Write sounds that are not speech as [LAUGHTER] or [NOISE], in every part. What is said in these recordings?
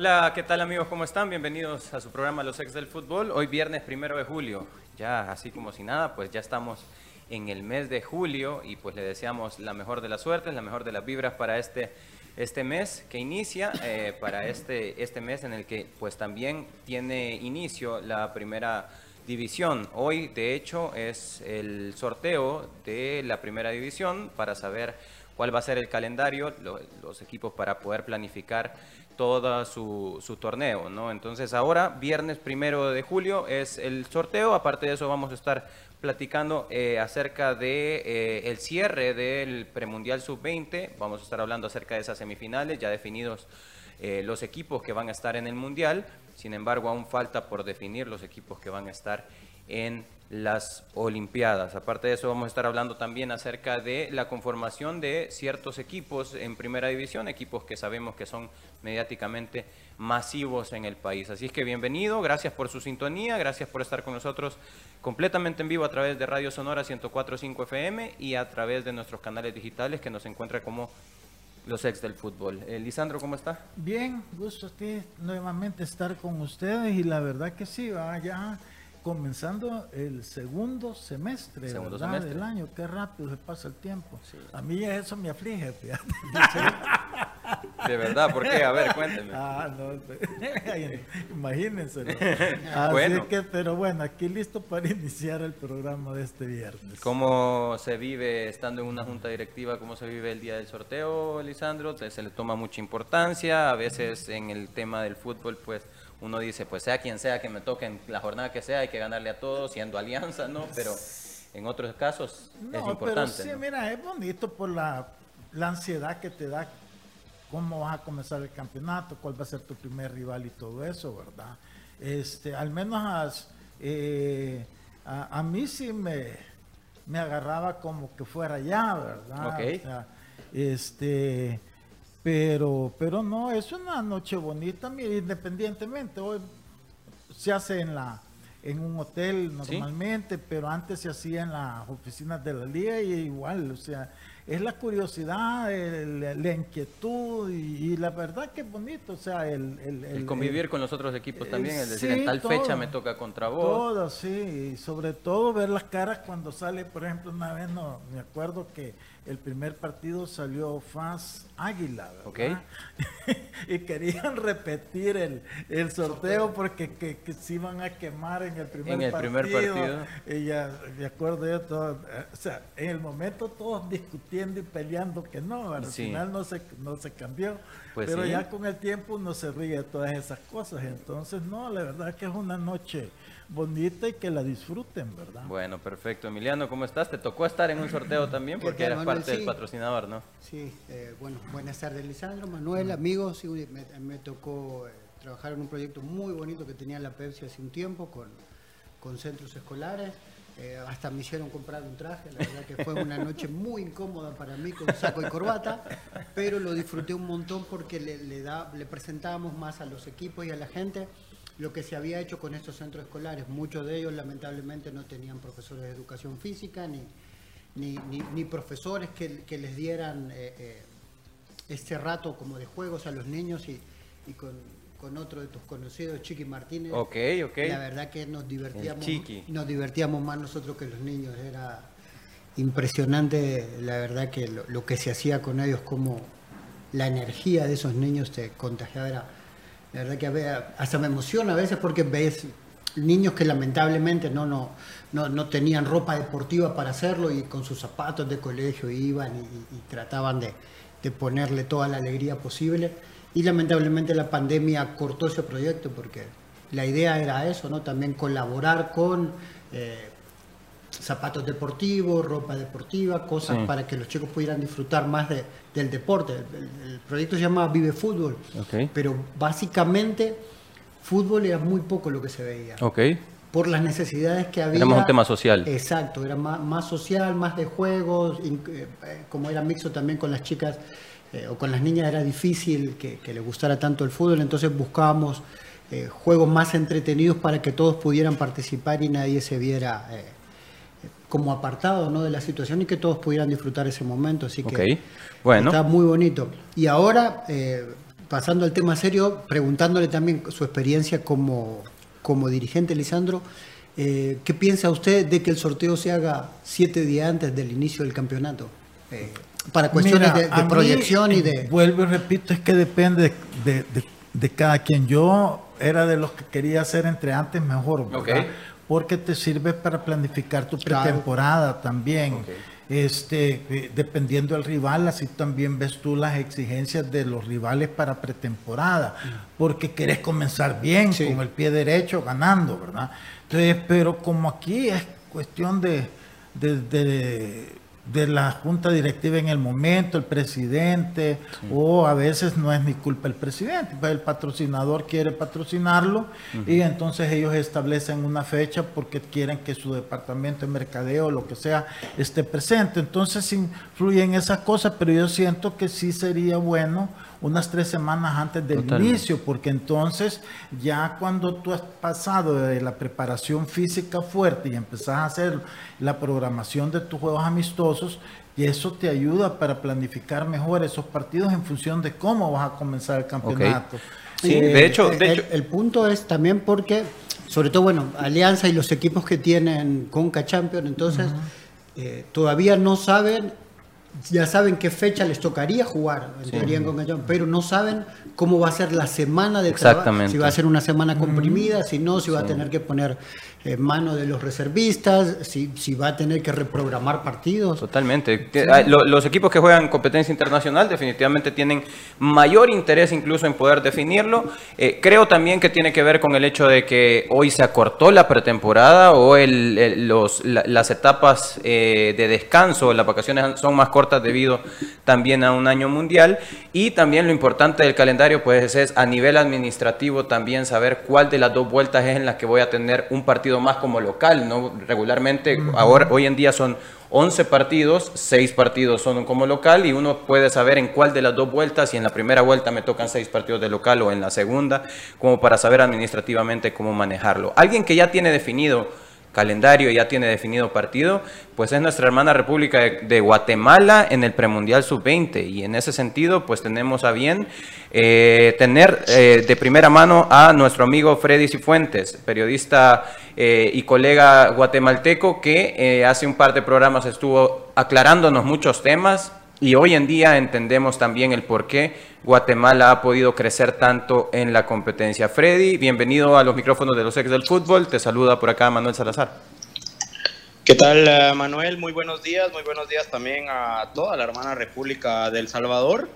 Hola, ¿qué tal amigos? ¿Cómo están? Bienvenidos a su programa Los Ex del Fútbol. Hoy viernes primero de julio, ya así como si nada, pues ya estamos en el mes de julio y pues le deseamos la mejor de las suertes, la mejor de las vibras para este, este mes que inicia, eh, para este, este mes en el que pues también tiene inicio la primera división. Hoy, de hecho, es el sorteo de la primera división para saber cuál va a ser el calendario, los equipos para poder planificar todo su, su, torneo, ¿no? Entonces ahora, viernes primero de julio, es el sorteo. Aparte de eso, vamos a estar platicando eh, acerca de eh, el cierre del premundial sub-20. Vamos a estar hablando acerca de esas semifinales, ya definidos eh, los equipos que van a estar en el mundial. Sin embargo, aún falta por definir los equipos que van a estar en las Olimpiadas. Aparte de eso, vamos a estar hablando también acerca de la conformación de ciertos equipos en primera división, equipos que sabemos que son mediáticamente masivos en el país. Así es que bienvenido, gracias por su sintonía, gracias por estar con nosotros completamente en vivo a través de Radio Sonora 104.5 FM y a través de nuestros canales digitales que nos encuentra como los ex del fútbol. Eh, Lisandro, ¿cómo está? Bien, gusto usted nuevamente estar con ustedes y la verdad que sí, va ya comenzando el segundo semestre, del año. Qué rápido se pasa el tiempo. A mí eso me aflige, fíjate. [LAUGHS] De verdad, ¿por qué? A ver, cuénteme. Ah, no, [LAUGHS] imagínense. [LAUGHS] Así que, pero bueno, aquí listo para iniciar el programa de este viernes. ¿Cómo se vive estando en una junta directiva? ¿Cómo se vive el día del sorteo, Lisandro? Se le toma mucha importancia. A veces en el tema del fútbol, pues uno dice, pues sea quien sea que me toque en la jornada que sea, hay que ganarle a todos, siendo alianza, ¿no? Pero en otros casos es importante. Pero sí, mira, es bonito por la, la ansiedad que te da cómo vas a comenzar el campeonato, cuál va a ser tu primer rival y todo eso, ¿verdad? Este, al menos eh, a, mí sí me, me agarraba como que fuera ya, ¿verdad? este, pero, pero no, es una noche bonita, independientemente. Hoy se hace en la en un hotel normalmente, pero antes se hacía en las oficinas de la liga y igual, o sea, es la curiosidad, la inquietud y, la verdad que es bonito, o sea, el... El, convivir con los otros equipos también, es decir, en tal fecha me toca contra vos. Todo, sí, y sobre todo ver las caras cuando sale, por ejemplo, una vez no, me acuerdo que el primer partido salió FAS Águila, ¿verdad? [LAUGHS] y querían repetir el, el sorteo porque que, que, se iban a quemar en el primer en el partido. Primer partido. Y ya, de acuerdo yo, todo, o sea, en el momento todos discutiendo y peleando que no, al final no se, no se cambió. Pues pero ya con el tiempo uno se ríe de todas esas cosas. Entonces, no, la verdad que es una noche bonita y que la disfruten, ¿verdad? Bueno, perfecto. Emiliano, ¿cómo estás? ¿Te tocó estar en un sorteo también? Porque eras parte del patrocinador, ¿no? Sí, eh, bueno, buenas tardes, Lisandro, Manuel, amigos. Sí, me, tocó eh, trabajar en un proyecto muy bonito que tenía la Pepsi hace un tiempo con, con centros escolares. Eh, hasta me hicieron comprar un traje, la verdad que fue una noche muy incómoda para mí con saco y corbata, pero lo disfruté un montón porque le, le, da, le presentábamos más a los equipos y a la gente lo que se había hecho con estos centros escolares. Muchos de ellos lamentablemente no tenían profesores de educación física ni, ni, profesores que, les dieran eh, eh, este rato como de juegos a los niños y, con, otro de tus conocidos, Chiqui Martínez. Ok, ok. La verdad que nos divertíamos, nos divertíamos más nosotros que los niños. Era impresionante, la verdad que lo, lo que se hacía con ellos, como la energía de esos niños te contagiaba. Era, la verdad que hasta me emociona a veces porque ves niños que lamentablemente no, no, no, tenían ropa deportiva para hacerlo y con sus zapatos de colegio iban y, trataban de, ponerle toda la alegría posible. Y lamentablemente la pandemia cortó ese proyecto porque la idea era eso, ¿no? También colaborar con eh, zapatos deportivos, ropa deportiva, cosas para que los chicos pudieran disfrutar más de, del deporte. El, proyecto se llama Vive Fútbol, pero básicamente fútbol era muy poco lo que se veía. Por las necesidades que había. Era más un tema social. Exacto, era más, social, más de juegos, eh, como era mixto también con las chicas eh, o con las niñas era difícil que, que les gustara tanto el fútbol, entonces buscábamos eh, juegos más entretenidos para que todos pudieran participar y nadie se viera como apartado ¿no? de la situación y que todos pudieran disfrutar ese momento. Así que bueno. está muy bonito. Y ahora, pasando al tema serio, preguntándole también su experiencia como, como dirigente, Lisandro, eh, ¿qué piensa usted de que el sorteo se haga siete días antes del inicio del campeonato? Eh, para cuestiones de, proyección y de... Eh, vuelvo y repito, es que depende de, cada quien. Yo era de los que quería hacer entre antes mejor, porque te sirve para planificar tu pretemporada también. Este, eh, dependiendo del rival, así también ves tú las exigencias de los rivales para pretemporada, porque querés comenzar bien, con el pie derecho, ganando, ¿verdad? Entonces, pero como aquí es cuestión de, de de la junta directiva en el momento, el presidente, o a veces no es ni culpa el presidente, pues el patrocinador quiere patrocinarlo y entonces ellos establecen una fecha porque quieren que su departamento de mercadeo o lo que sea esté presente. Entonces influyen esas cosas, pero yo siento que sí sería bueno unas tres semanas antes del inicio, porque entonces ya cuando tú has pasado de la preparación física fuerte y empezás a hacer la programación de tus juegos amistosos, y eso te ayuda para planificar mejor esos partidos en función de cómo vas a comenzar el campeonato. Sí, de eh, hecho, de el, el, punto es también porque, sobre todo, bueno, Alianza y los equipos que tienen Conca entonces eh, todavía no saben ya saben qué fecha les tocaría jugar, en teoría en pero no saben cómo va a ser la semana de trabajo, si va a ser una semana comprimida, si no, si va a tener que poner en mano de los reservistas, si, si va a tener que reprogramar partidos. Totalmente. Los equipos que juegan competencia internacional definitivamente tienen mayor interés incluso en poder definirlo. Eh, creo también que tiene que ver con el hecho de que hoy se acortó la pretemporada o el, los, las etapas eh, de descanso, las vacaciones son más cortas debido también a un año mundial. Y también lo importante del calendario pues es a nivel administrativo también saber cuál de las dos vueltas es en la que voy a tener un partido más como local, ¿no? Regularmente, ahora, hoy en día son 11 partidos, 6 partidos son como local y uno puede saber en cuál de las dos vueltas, si en la primera vuelta me tocan 6 partidos de local o en la segunda, como para saber administrativamente cómo manejarlo. Alguien que ya tiene definido calendario, ya tiene definido partido, pues es nuestra hermana República de, Guatemala en el premundial sub-20 y en ese sentido pues tenemos a bien eh, tener eh, de primera mano a nuestro amigo Freddy Cifuentes, periodista eh, y colega guatemalteco que hace un par de programas estuvo aclarándonos muchos temas y hoy en día entendemos también el por qué Guatemala ha podido crecer tanto en la competencia. Freddy, bienvenido a los micrófonos de los ex del fútbol. Te saluda por acá Manuel Salazar. ¿Qué tal, eh, Manuel? Muy buenos días. Muy buenos días también a toda la hermana República del Salvador.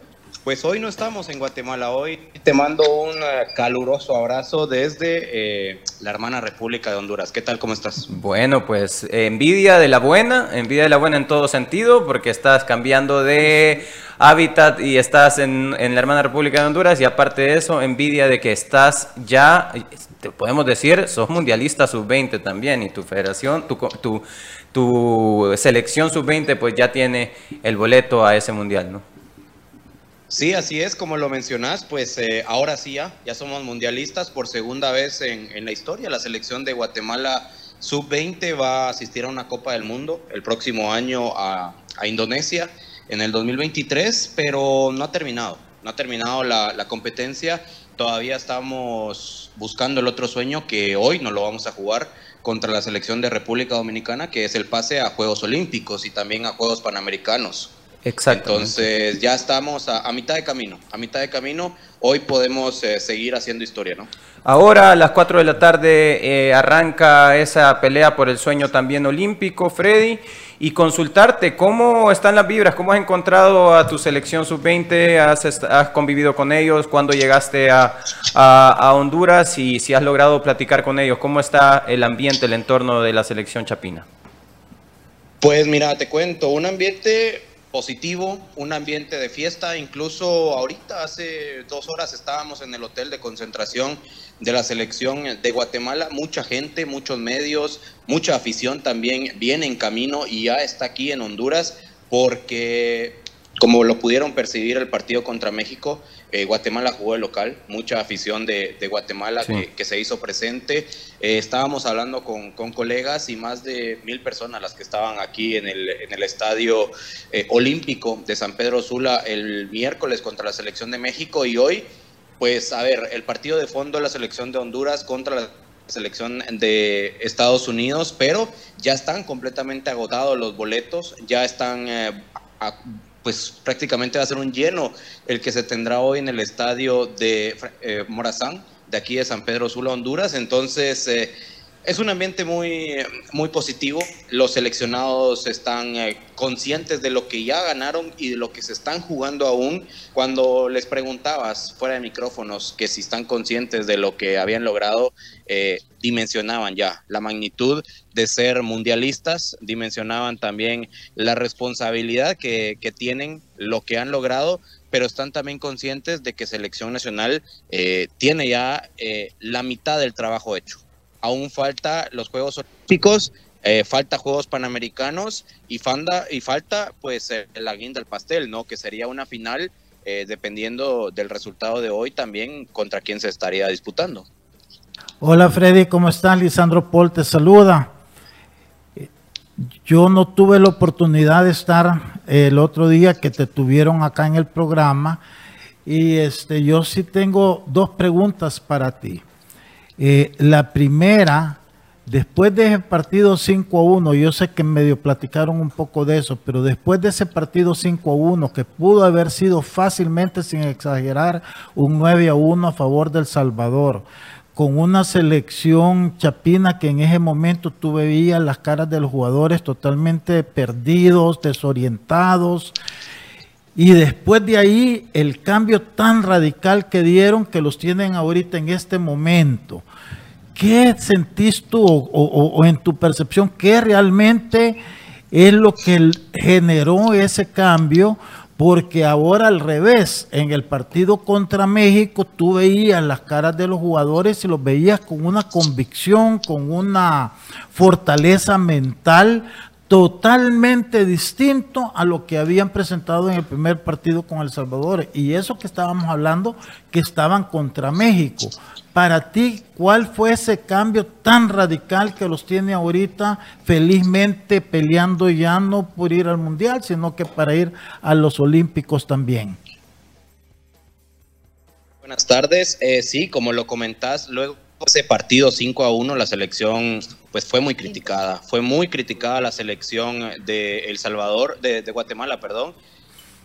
Pues hoy no estamos en Guatemala, hoy te mando un eh, caluroso abrazo desde eh, la hermana República de Honduras. ¿Qué tal? ¿Cómo estás? Bueno, pues envidia de la buena, envidia de la buena en todo sentido, porque estás cambiando de hábitat y estás en, la hermana República de Honduras y aparte de eso, envidia de que estás ya, te podemos decir, sos mundialista sub-20 también y tu federación, tu, tu, tu selección sub-20 pues ya tiene el boleto a ese mundial, ¿no? Sí, así es, como lo mencionás, pues eh, ahora sí ya, ya somos mundialistas por segunda vez en, la historia. La selección de Guatemala sub-20 va a asistir a una Copa del Mundo el próximo año a, Indonesia en el 2023, pero no ha terminado, no ha terminado la, la competencia. Todavía estamos buscando el otro sueño que hoy no lo vamos a jugar contra la selección de República Dominicana, que es el pase a Juegos Olímpicos y también a Juegos Panamericanos. Exacto. Entonces ya estamos a, mitad de camino, a mitad de camino. Hoy podemos eh, seguir haciendo historia, ¿no? Ahora a las 4 de la tarde eh, arranca esa pelea por el sueño también olímpico, Freddy, y consultarte cómo están las vibras, cómo has encontrado a tu selección sub-20, has, convivido con ellos, cuándo llegaste a, a, Honduras y si has logrado platicar con ellos, cómo está el ambiente, el entorno de la selección chapina. Pues mira, te cuento, un ambiente positivo, un ambiente de fiesta, incluso ahorita hace dos horas estábamos en el hotel de concentración de la selección de Guatemala, mucha gente, muchos medios, mucha afición también viene en camino y ya está aquí en Honduras porque como lo pudieron percibir el partido contra México, eh, Guatemala jugó el local, mucha afición de, Guatemala que, se hizo presente. Eh, estábamos hablando con, colegas y más de mil personas las que estaban aquí en el, en el estadio eh, olímpico de San Pedro Sula el miércoles contra la selección de México y hoy, pues a ver, el partido de fondo de la selección de Honduras contra la selección de Estados Unidos, pero ya están completamente agotados los boletos, ya están pues prácticamente va a ser un lleno el que se tendrá hoy en el estadio de eh, Morazán, de aquí de San Pedro Sula, Honduras. Entonces, eh, es un ambiente muy, muy positivo. Los seleccionados están eh, conscientes de lo que ya ganaron y de lo que se están jugando aún. Cuando les preguntabas fuera de micrófonos que si están conscientes de lo que habían logrado, eh, dimensionaban ya la magnitud de ser mundialistas, dimensionaban también la responsabilidad que, tienen, lo que han logrado, pero están también conscientes de que Selección Nacional eh, tiene ya la mitad del trabajo hecho aún falta los Juegos Olímpicos, eh, falta Juegos Panamericanos y, fanda, y falta pues la guinda del pastel, ¿no? Que sería una final eh, dependiendo del resultado de hoy también contra quién se estaría disputando. Hola Freddy, ¿cómo estás? Lisandro Paul te saluda. Yo no tuve la oportunidad de estar el otro día que te tuvieron acá en el programa y este, yo sí tengo dos preguntas para ti. Eh, la primera, después de ese partido 5 a 1, yo sé que medio platicaron un poco de eso, pero después de ese partido 5 a 1, que pudo haber sido fácilmente, sin exagerar, un 9 a 1 a favor del Salvador, con una selección chapina que en ese momento tú veías las caras de los jugadores totalmente perdidos, desorientados. Y después de ahí, el cambio tan radical que dieron que los tienen ahorita en este momento. ¿Qué sentís tú o, en tu percepción, qué realmente es lo que generó ese cambio? Porque ahora al revés, en el partido contra México tú veías las caras de los jugadores y los veías con una convicción, con una fortaleza mental totalmente distinto a lo que habían presentado en el primer partido con El Salvador. Y eso que estábamos hablando, que estaban contra México. Para ti, ¿cuál fue ese cambio tan radical que los tiene ahorita felizmente peleando ya no por ir al Mundial, sino que para ir a los Olímpicos también? Buenas tardes. Eh, sí, como lo comentás, luego ese partido 5 a 1, la selección pues fue muy criticada. Fue muy criticada la selección de El Salvador, de, Guatemala, perdón.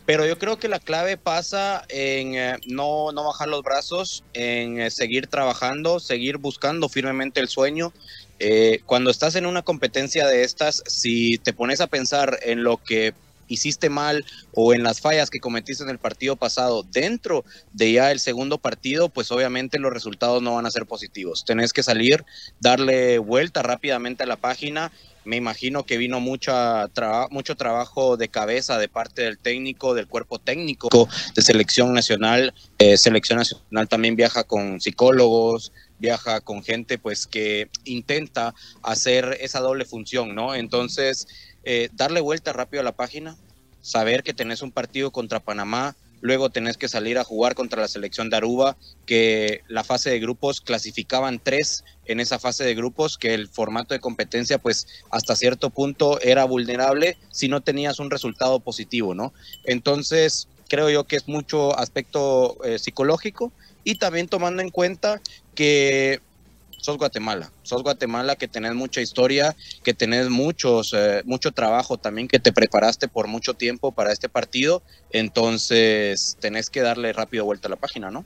Pero yo creo que la clave pasa en eh, no, no bajar los brazos, en eh, seguir trabajando, seguir buscando firmemente el sueño. Eh, cuando estás en una competencia de estas, si te pones a pensar en lo que hiciste mal o en las fallas que cometiste en el partido pasado dentro de ya el segundo partido, pues obviamente los resultados no van a ser positivos. Tenés que salir, darle vuelta rápidamente a la página. Me imagino que vino mucha mucho trabajo de cabeza de parte del técnico, del cuerpo técnico de selección nacional. Eh, selección nacional también viaja con psicólogos, viaja con gente pues que intenta hacer esa doble función, ¿no? Entonces, eh, darle vuelta rápido a la página, saber que tenés un partido contra Panamá, luego tenés que salir a jugar contra la selección de Aruba, que la fase de grupos clasificaban tres en esa fase de grupos, que el formato de competencia pues hasta cierto punto era vulnerable si no tenías un resultado positivo, ¿no? Entonces creo yo que es mucho aspecto eh, psicológico y también tomando en cuenta que sos Guatemala, sos Guatemala que tenés mucha historia, que tenés muchos, eh, mucho trabajo también, que te preparaste por mucho tiempo para este partido, entonces tenés que darle rápido vuelta a la página, ¿no?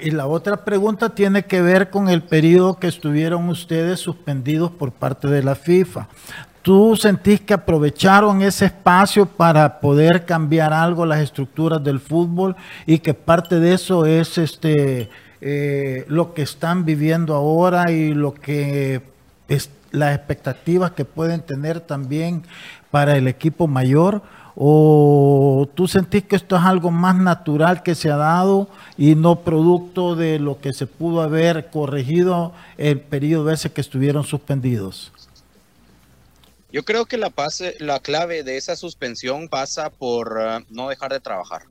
Y la otra pregunta tiene que ver con el periodo que estuvieron ustedes suspendidos por parte de la FIFA. ¿Tú sentís que aprovecharon ese espacio para poder cambiar algo las estructuras del fútbol y que parte de eso es este eh, lo que están viviendo ahora y lo que las expectativas que pueden tener también para el equipo mayor ¿O tú sentís que esto es algo más natural que se ha dado y no producto de lo que se pudo haber corregido el periodo ese que estuvieron suspendidos? Yo creo que la, la clave de esa suspensión pasa por eh, no dejar de trabajar.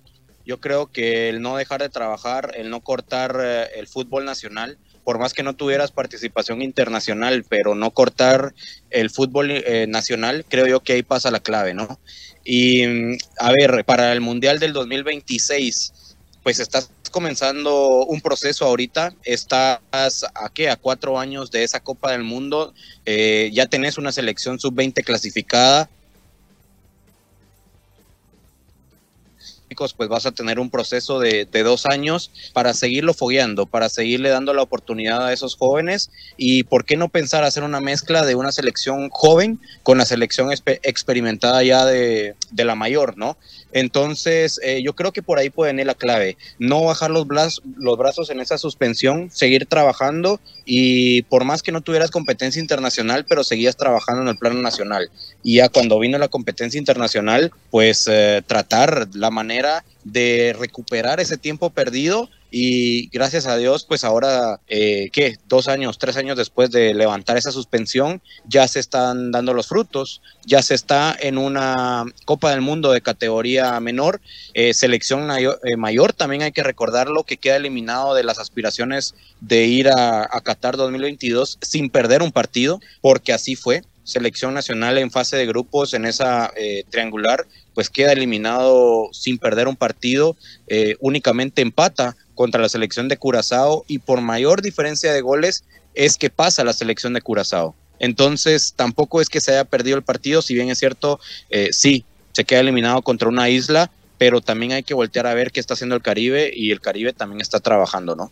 Yo creo que el no dejar de trabajar, el no cortar eh, el fútbol nacional, por más que no tuvieras participación internacional, pero no cortar el fútbol eh, nacional, creo yo que ahí pasa la clave, ¿no? Y mm, a ver, para el Mundial del 2026, pues estás comenzando un proceso ahorita, estás a qué, a cuatro años de esa Copa del Mundo, eh, ya tenés una selección sub-20 clasificada, pues vas a tener un proceso de, dos años para seguirlo fogueando, para seguirle dando la oportunidad a esos jóvenes y por qué no pensar hacer una mezcla de una selección joven con la selección experimentada ya de, la mayor, ¿no? Entonces, eh, yo creo que por ahí puede venir la clave. No bajar los, los brazos en esa suspensión, seguir trabajando y por más que no tuvieras competencia internacional, pero seguías trabajando en el plano nacional. Y ya cuando vino la competencia internacional, pues eh, tratar la manera de recuperar ese tiempo perdido y gracias a Dios, pues ahora, eh, ¿qué? Dos años, tres años después de levantar esa suspensión, ya se están dando los frutos, ya se está en una Copa del Mundo de categoría menor, eh, selección eh, mayor, también hay que recordarlo, que queda eliminado de las aspiraciones de ir a, a Qatar 2022 sin perder un partido, porque así fue selección nacional en fase de grupos en esa eh, triangular, pues queda eliminado sin perder un partido, eh, únicamente empata contra la selección de Curazao y por mayor diferencia de goles es que pasa la selección de Curazao. Entonces tampoco es que se haya perdido el partido, si bien es cierto, eh, sí, se queda eliminado contra una isla, pero también hay que voltear a ver qué está haciendo el Caribe y el Caribe también está trabajando, ¿no?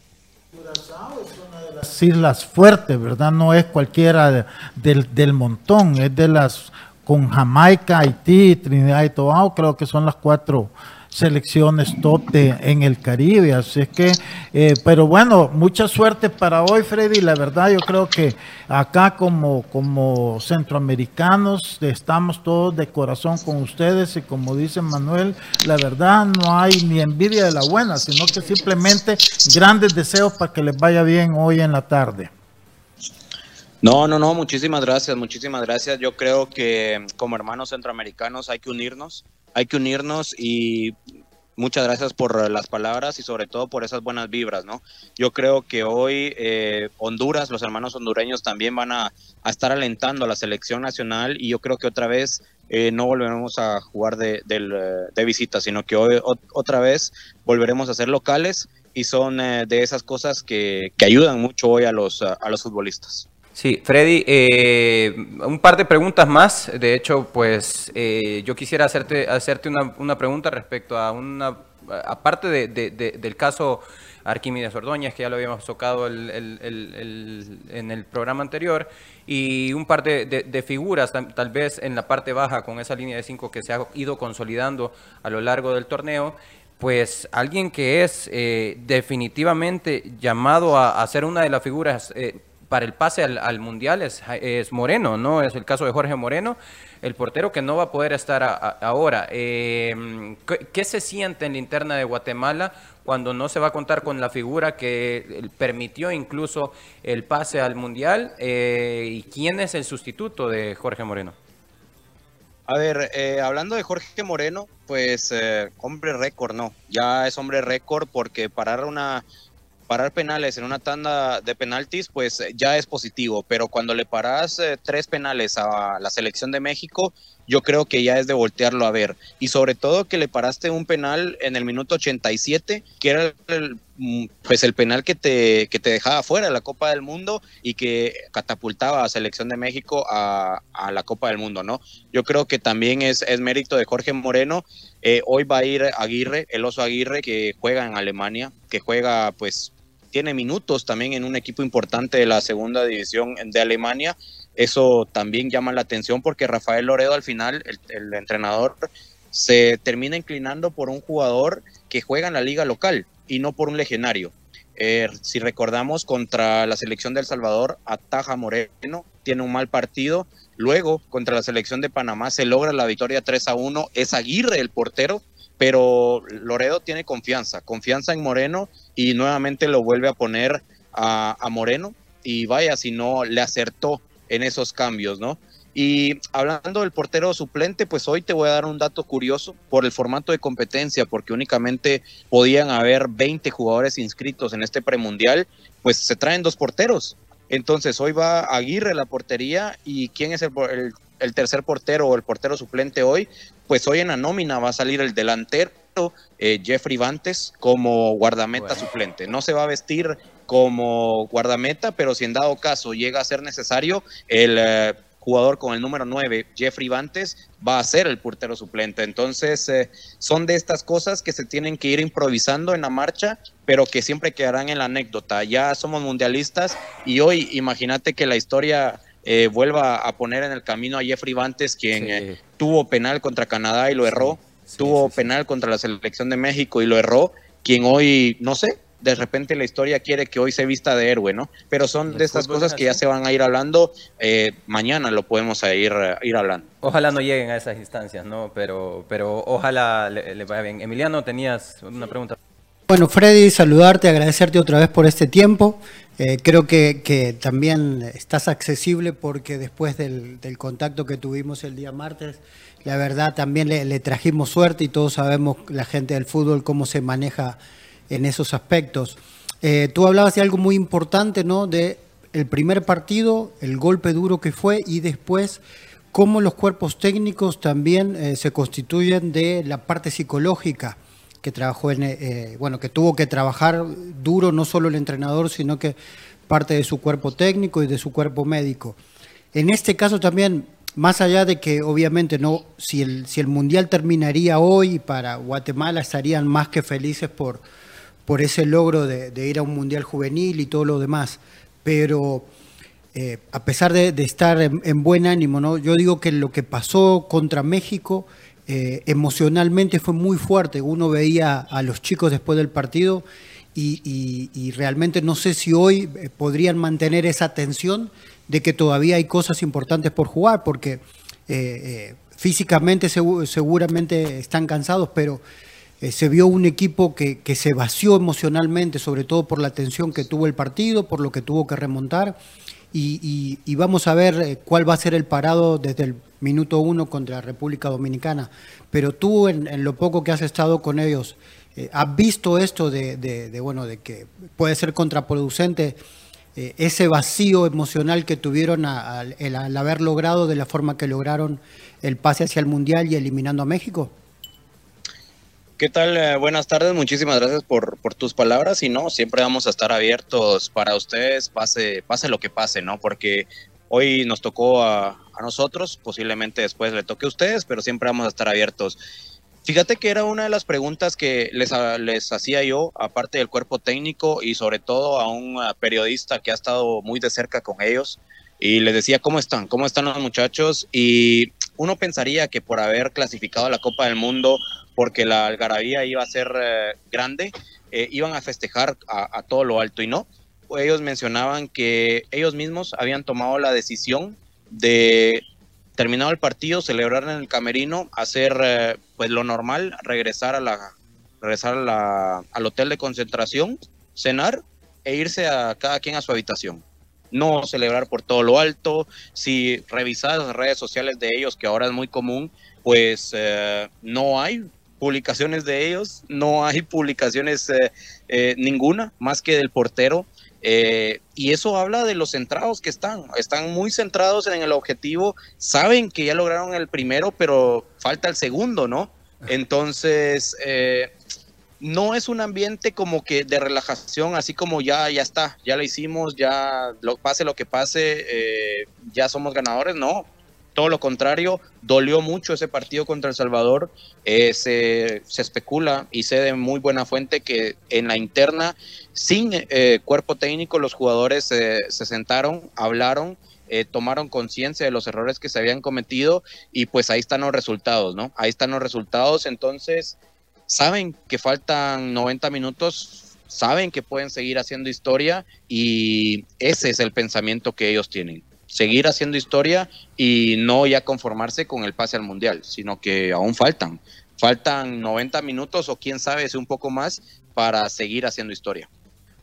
islas fuertes, ¿verdad? No es cualquiera del, del montón, es de las con Jamaica, Haití, Trinidad y Tobago, creo que son las cuatro selecciones top en el Caribe. Así es que, eh, pero bueno, mucha suerte para hoy, Freddy. La verdad, yo creo que acá como, como centroamericanos estamos todos de corazón con ustedes y como dice Manuel, la verdad no hay ni envidia de la buena, sino que simplemente grandes deseos para que les vaya bien hoy en la tarde. No, no, no, muchísimas gracias, muchísimas gracias. Yo creo que como hermanos centroamericanos hay que unirnos hay que unirnos y muchas gracias por las palabras y sobre todo por esas buenas vibras, ¿no? Yo creo que hoy eh, Honduras, los hermanos hondureños también van a, estar alentando a la selección nacional y yo creo que otra vez eh, no volveremos a jugar de, de, visita, sino que hoy otra vez volveremos a ser locales y son eh, de esas cosas que, que, ayudan mucho hoy a los, a los futbolistas. Sí, Freddy, eh, un par de preguntas más. De hecho, pues eh, yo quisiera hacerte, hacerte una, una, pregunta respecto a una, aparte de, del caso Arquímedes Ordóñez, que ya lo habíamos tocado en el programa anterior, y un par de, figuras, tal, vez en la parte baja, con esa línea de cinco que se ha ido consolidando a lo largo del torneo pues alguien que es eh, definitivamente llamado a, a, ser una de las figuras para el pase al, Mundial es, Moreno, ¿no? Es el caso de Jorge Moreno, el portero que no va a poder estar ahora. Em, ¿qué, se siente en la interna de Guatemala cuando no se va a contar con la figura que permitió incluso el pase al Mundial? Eh, ¿Y quién es el sustituto de Jorge Moreno? A ver, eh, hablando de Jorge Moreno, pues eh, hombre récord, no, ya es hombre récord porque parar una, parar penales en una tanda de penaltis, pues eh, ya es positivo, pero cuando le paras eh, tres penales a la selección de México, yo creo que ya es de voltearlo a ver. Y sobre todo que le paraste un penal en el minuto 87, que era el, mm, pues el penal que te, que te dejaba fuera de la Copa del Mundo y que catapultaba a selección de México a, la Copa del Mundo, ¿no? Yo creo que también es, es mérito de Jorge Moreno. Eh, hoy va a ir Aguirre, el oso Aguirre, que juega en Alemania, que juega pues tiene minutos también en un equipo importante de la segunda división de Alemania. Eso también llama la atención porque Rafael Loredo al final, el, entrenador, se termina inclinando por un jugador que juega en la liga local y no por un legionario. Eh, si recordamos contra la selección de El Salvador, Ataja Moreno tiene un mal partido. Luego, contra la selección de Panamá, se logra la victoria 3 a 1. Es Aguirre el portero, pero Loredo tiene confianza, confianza en Moreno y nuevamente lo vuelve a poner a, a Moreno. Y vaya, si no le acertó en esos cambios, ¿no? Y hablando del portero suplente, pues hoy te voy a dar un dato curioso por el formato de competencia, porque únicamente podían haber 20 jugadores inscritos en este premundial, pues se traen dos porteros. Entonces hoy va Aguirre la portería y quién es el, tercer portero o el portero suplente hoy, pues hoy en la nómina va a salir el delantero eh, Jeffrey Vantes como guardameta suplente. No se va a vestir como guardameta, pero si en dado caso llega a ser necesario, el eh, jugador con el número 9, Jeffrey Vantes, va a ser el portero suplente. Entonces, eh, son de estas cosas que se tienen que ir improvisando en la marcha, pero que siempre quedarán en la anécdota. Ya somos mundialistas y hoy imagínate que la historia eh, vuelva a poner en el camino a Jeffrey Vantes, quien eh, tuvo penal contra Canadá y lo erró, tuvo penal contra la selección de México y lo erró, quien hoy, no sé, de repente la historia quiere que hoy se vista de héroe, ¿no? Pero son de estas cosas que ya se van a ir hablando, eh, mañana lo podemos ir, ir hablando. Ojalá no lleguen a esas instancias, ¿no? Pero, pero ojalá le, vaya bien. Emiliano, tenías una pregunta. Bueno, Freddy, saludarte, agradecerte otra vez por este tiempo. Eh, creo que, también estás accesible porque después del, contacto que tuvimos el día martes, la verdad también le, le, trajimos suerte y todos sabemos la gente del fútbol cómo se maneja en esos aspectos. Eh, tú hablabas de algo muy importante, ¿no? De el primer partido, el golpe duro que fue y después cómo los cuerpos técnicos también eh, se constituyen de la parte psicológica que trabajó en, eh, bueno, que tuvo que trabajar duro no solo el entrenador, sino que parte de su cuerpo técnico y de su cuerpo médico. En este caso también, más allá de que obviamente no, si el, si el mundial terminaría hoy para Guatemala estarían más que felices por, por ese logro de, ir a un mundial juvenil y todo lo demás. Pero eh, a pesar de, estar en, buen ánimo, ¿no? yo digo que lo que pasó contra México eh, emocionalmente fue muy fuerte. Uno veía a los chicos después del partido y, realmente no sé si hoy eh, podrían mantener esa tensión de que todavía hay cosas importantes por jugar, porque físicamente seguramente están cansados, pero eh, se vio un equipo que, se vació emocionalmente, sobre todo por la tensión que tuvo el partido, por lo que tuvo que remontar. Y, vamos a ver eh, cuál va a ser el parado desde el minuto uno contra la República Dominicana. Pero tú, en, lo poco que has estado con ellos, eh, ¿has visto esto de, bueno, de que puede ser contraproducente ese vacío emocional que tuvieron al haber logrado de la forma que lograron el pase hacia el Mundial y eliminando a México? ¿Qué tal? Eh, buenas tardes, muchísimas gracias por, tus palabras y no, siempre vamos a estar abiertos para ustedes, pase, pase lo que pase, ¿no? Porque hoy nos tocó a, nosotros, posiblemente después le toque a ustedes, pero siempre vamos a estar abiertos. Fíjate que era una de las preguntas que les, les hacía yo, aparte del cuerpo técnico y sobre todo a un periodista que ha estado muy de cerca con ellos, y les decía, ¿cómo están? ¿Cómo están los muchachos? Y uno pensaría que por haber clasificado a la Copa del Mundo porque la algarabía iba a ser eh, grande, eh, iban a festejar a, todo lo alto y no. Ellos mencionaban que ellos mismos habían tomado la decisión de terminado el partido, celebrar en el camerino, hacer eh, pues lo normal, regresar a la regresar al hotel de concentración, cenar e irse a cada quien a su habitación. No celebrar por todo lo alto. Si revisas las redes sociales de ellos, que ahora es muy común, pues no hay publicaciones de ellos, no hay publicaciones eh, eh, ninguna más que del portero. Eh, y eso habla de los centrados que están, están muy centrados en el objetivo, saben que ya lograron el primero, pero falta el segundo, ¿no? Entonces, no es un ambiente como que de relajación, así como ya, ya está, ya lo hicimos, ya lo, pase lo que pase, ya somos ganadores, no, todo lo contrario, dolió mucho ese partido contra El Salvador. Eh, se, especula y sé de muy buena fuente que en la interna, sin eh, cuerpo técnico, los jugadores se sentaron, hablaron. Eh, tomaron conciencia de los errores que se habían cometido y pues ahí están los resultados, ¿no? Ahí están los resultados, entonces saben que faltan 90 minutos, saben que pueden seguir haciendo historia y ese es el pensamiento que ellos tienen. Seguir haciendo historia y no ya conformarse con el pase al Mundial, sino que aún faltan. Faltan 90 minutos o quién sabe si un poco más para seguir haciendo historia.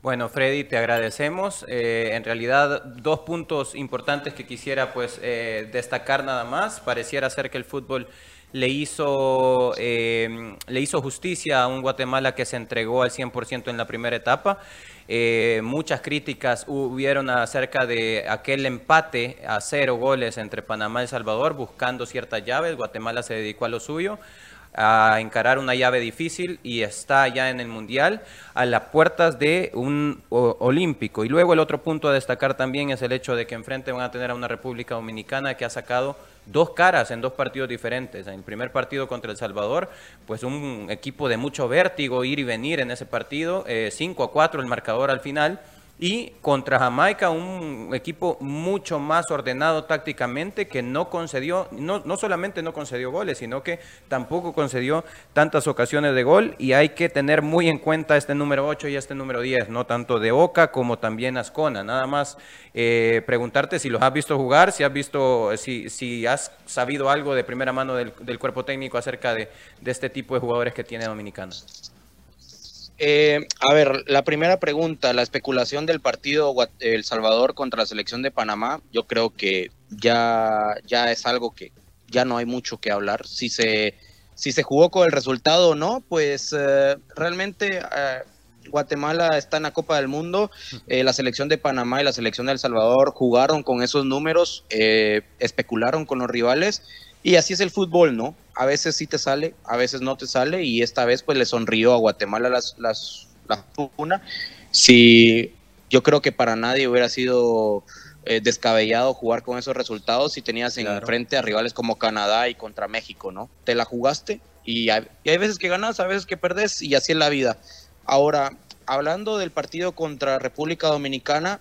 Bueno, Freddy, te agradecemos. Eh, en realidad, dos puntos importantes que quisiera pues eh, destacar nada más. Pareciera ser que el fútbol le hizo, eh, le hizo justicia a un Guatemala que se entregó al 100% en la primera etapa. muchas críticas hubieron acerca de aquel empate a cero goles entre Panamá y El Salvador, buscando ciertas llaves. Guatemala se dedicó a lo suyo a encarar una llave difícil y está ya en el Mundial a las puertas de un olímpico. Y luego el otro punto a destacar también es el hecho de que enfrente van a tener a una República Dominicana que ha sacado dos caras en dos partidos diferentes. En el primer partido contra El Salvador, pues un equipo de mucho vértigo, ir y venir en ese partido, 5 eh, a 4 el marcador al final y contra Jamaica, un equipo mucho más ordenado tácticamente que no concedió, no, no solamente no concedió goles, sino que tampoco concedió tantas ocasiones de gol. Y hay que tener muy en cuenta este número 8 y este número 10, no tanto de Oca como también Ascona. Nada más eh, preguntarte si los has visto jugar, si has visto, si, si has sabido algo de primera mano del, cuerpo técnico acerca de, de este tipo de jugadores que tiene Dominicana. Eh, a ver, la primera pregunta, la especulación del partido El Salvador contra la selección de Panamá, yo creo que ya, ya es algo que ya no hay mucho que hablar. Si se, si se jugó con el resultado o no, pues eh, realmente eh, Guatemala está en la Copa del Mundo, la selección de Panamá y la selección de El Salvador jugaron con esos números, especularon con los rivales y así es el fútbol, ¿no? A veces sí te sale, a veces no te sale y esta vez pues le sonrió a Guatemala las, las, la una. Si yo creo que para nadie hubiera sido eh, descabellado jugar con esos resultados si tenías en frente a rivales como Canadá y contra México, ¿no? Te la jugaste y hay, y hay veces que ganas, a veces que perdés y así es la vida. Ahora, hablando del partido contra República Dominicana,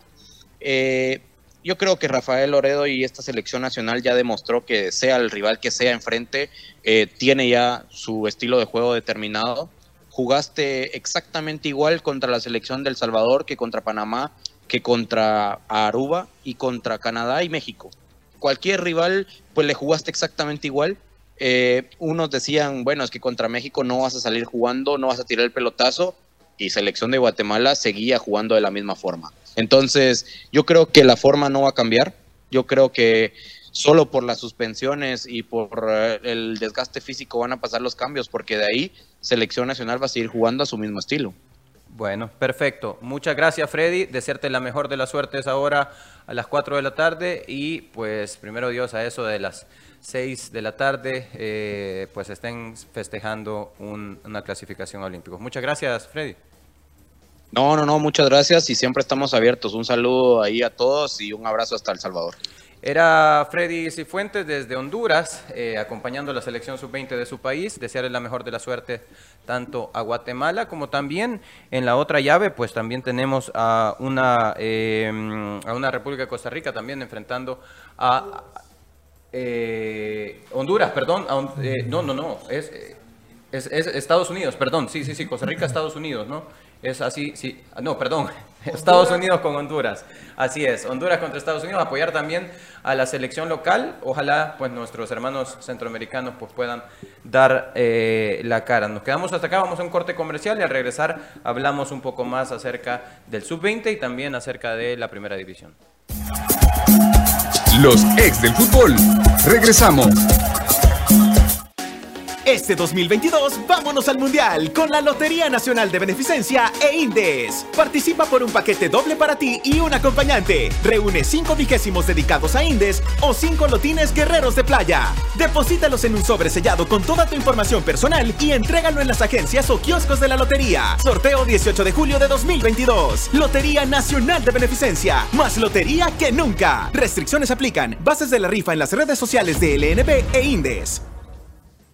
eh, yo creo que Rafael Loredo y esta selección nacional ya demostró que sea el rival que sea enfrente, eh, tiene ya su estilo de juego determinado. Jugaste exactamente igual contra la selección del Salvador que contra Panamá, que contra Aruba y contra Canadá y México. Cualquier rival, pues le jugaste exactamente igual. Eh, unos decían, bueno, es que contra México no vas a salir jugando, no vas a tirar el pelotazo, y selección de Guatemala seguía jugando de la misma forma. Entonces, yo creo que la forma no va a cambiar. Yo creo que solo por las suspensiones y por eh, el desgaste físico van a pasar los cambios, porque de ahí Selección Nacional va a seguir jugando a su mismo estilo. Bueno, perfecto. Muchas gracias, Freddy. Desearte la mejor de las suertes ahora a las 4 de la tarde y pues primero Dios a eso de las 6 de la tarde, eh, pues estén festejando una clasificación olímpica. Muchas gracias, Freddy. No, no, no, muchas gracias y siempre estamos abiertos. Un saludo ahí a todos y un abrazo hasta El Salvador. Era Freddy Cifuentes desde Honduras, eh, acompañando a la selección sub-20 de su país. Desearle la mejor de la suerte tanto a Guatemala como también en la otra llave, pues también tenemos a una, eh, a una República de Costa Rica también enfrentando a eh, Honduras, perdón. no, no, no, es, es, es Estados Unidos, perdón. Sí, sí, sí, Costa Rica, Estados Unidos, ¿no? Es así, sí. No, perdón. [LAUGHS] Estados Unidos con Honduras. Así es. Honduras contra Estados Unidos. Apoyar también a la selección local. Ojalá pues nuestros hermanos centroamericanos pues puedan dar eh, la cara. Nos quedamos hasta acá. Vamos a un corte comercial y al regresar hablamos un poco más acerca del sub-20 y también acerca de la primera división. Los ex del fútbol. Regresamos. Este 2022, vámonos al Mundial con la Lotería Nacional de Beneficencia e Indes. Participa por un paquete doble para ti y un acompañante. Reúne 5 vigésimos dedicados a Indes o 5 lotines guerreros de playa. Deposítalos en un sobre sellado con toda tu información personal y entrégalo en las agencias o kioscos de la lotería. Sorteo 18 de julio de 2022. Lotería Nacional de Beneficencia. Más lotería que nunca. Restricciones aplican. Bases de la rifa en las redes sociales de LNB e Indes.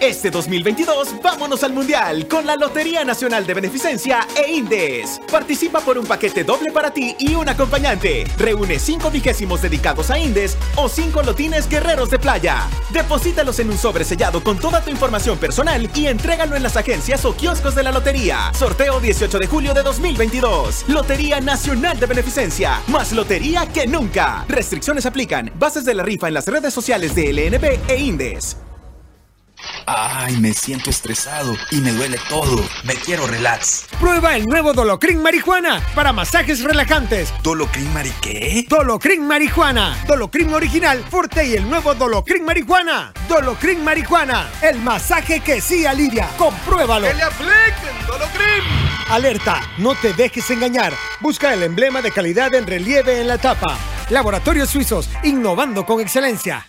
Este 2022, vámonos al Mundial con la Lotería Nacional de Beneficencia e Indes. Participa por un paquete doble para ti y un acompañante. Reúne 5 vigésimos dedicados a Indes o 5 lotines guerreros de playa. Deposítalos en un sobre sellado con toda tu información personal y entrégalo en las agencias o kioscos de la lotería. Sorteo 18 de julio de 2022. Lotería Nacional de Beneficencia. Más lotería que nunca. Restricciones aplican. Bases de la rifa en las redes sociales de LNB e Indes. Ay, me siento estresado y me duele todo. Me quiero relax. Prueba el nuevo Dolocrin Marihuana para masajes relajantes. ¿Dolocrin Mari qué? Dolocrin Marihuana. Dolocrin original, fuerte y el nuevo Dolocrin Marihuana. Dolocrin Marihuana. El masaje que sí alivia. Compruébalo. ¡Que le apliquen Dolocrin! Alerta, no te dejes engañar. Busca el emblema de calidad en relieve en la tapa. Laboratorios Suizos, innovando con excelencia.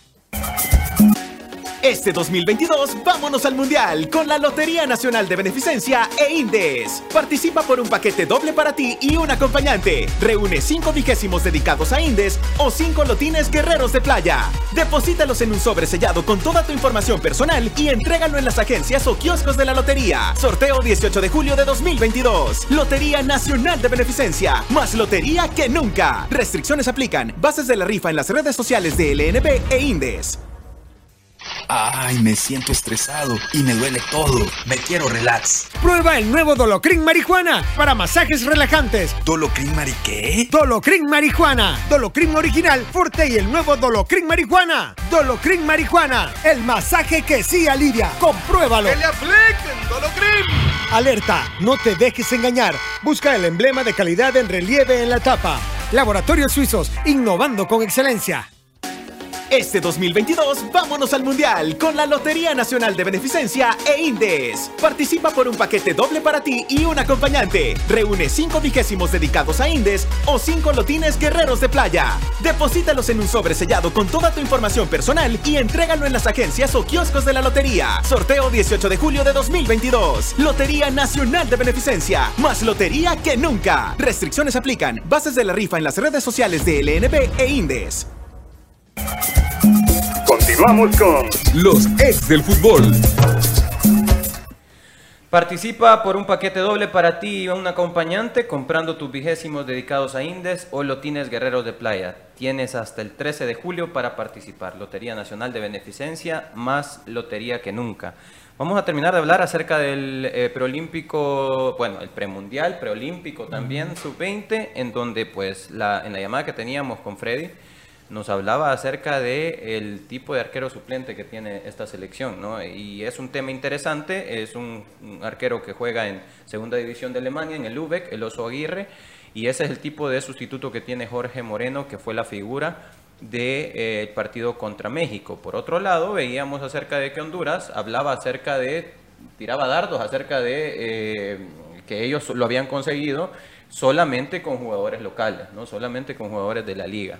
Este 2022, vámonos al Mundial con la Lotería Nacional de Beneficencia e Indes. Participa por un paquete doble para ti y un acompañante. Reúne 5 vigésimos dedicados a Indes o 5 lotines guerreros de playa. Deposítalos en un sobre sellado con toda tu información personal y entrégalo en las agencias o kioscos de la lotería. Sorteo 18 de julio de 2022. Lotería Nacional de Beneficencia. Más lotería que nunca. Restricciones aplican. Bases de la rifa en las redes sociales de LNB e Indes. Ay, me siento estresado y me duele todo. Me quiero relax. Prueba el nuevo Dolocrin Marihuana para masajes relajantes. ¿Dolocrin Mari qué? Dolocrin Marihuana. Dolocrin original, fuerte y el nuevo Dolocrin Marihuana. Dolocrin Marihuana. El masaje que sí alivia. Compruébalo. ¡Que le apliquen Dolocrin! Alerta, no te dejes engañar. Busca el emblema de calidad en relieve en la tapa. Laboratorios Suizos, innovando con excelencia. Este 2022, vámonos al Mundial con la Lotería Nacional de Beneficencia e Indes. Participa por un paquete doble para ti y un acompañante. Reúne 5 vigésimos dedicados a Indes o 5 lotines guerreros de playa. Deposítalos en un sobre sellado con toda tu información personal y entrégalo en las agencias o kioscos de la lotería. Sorteo 18 de julio de 2022. Lotería Nacional de Beneficencia. Más lotería que nunca. Restricciones aplican. Bases de la rifa en las redes sociales de LNB e Indes. Continuamos con los ex del fútbol. Participa por un paquete doble para ti y un acompañante comprando tus vigésimos dedicados a Indes o Lotines Guerreros de Playa. Tienes hasta el 13 de julio para participar. Lotería Nacional de Beneficencia más lotería que nunca. Vamos a terminar de hablar acerca del eh, preolímpico, bueno, el premundial, preolímpico también, sub-20, en donde pues la, en la llamada que teníamos con Freddy, nos hablaba acerca de el tipo de arquero suplente que tiene esta selección, ¿no? Y es un tema interesante, es un, arquero que juega en segunda división de Alemania, en el Lübeck, el Oso Aguirre, y ese es el tipo de sustituto que tiene Jorge Moreno, que fue la figura del de, eh, partido contra México. Por otro lado, veíamos acerca de que Honduras hablaba acerca de, tiraba dardos acerca de eh, que ellos lo habían conseguido solamente con jugadores locales, no solamente con jugadores de la liga.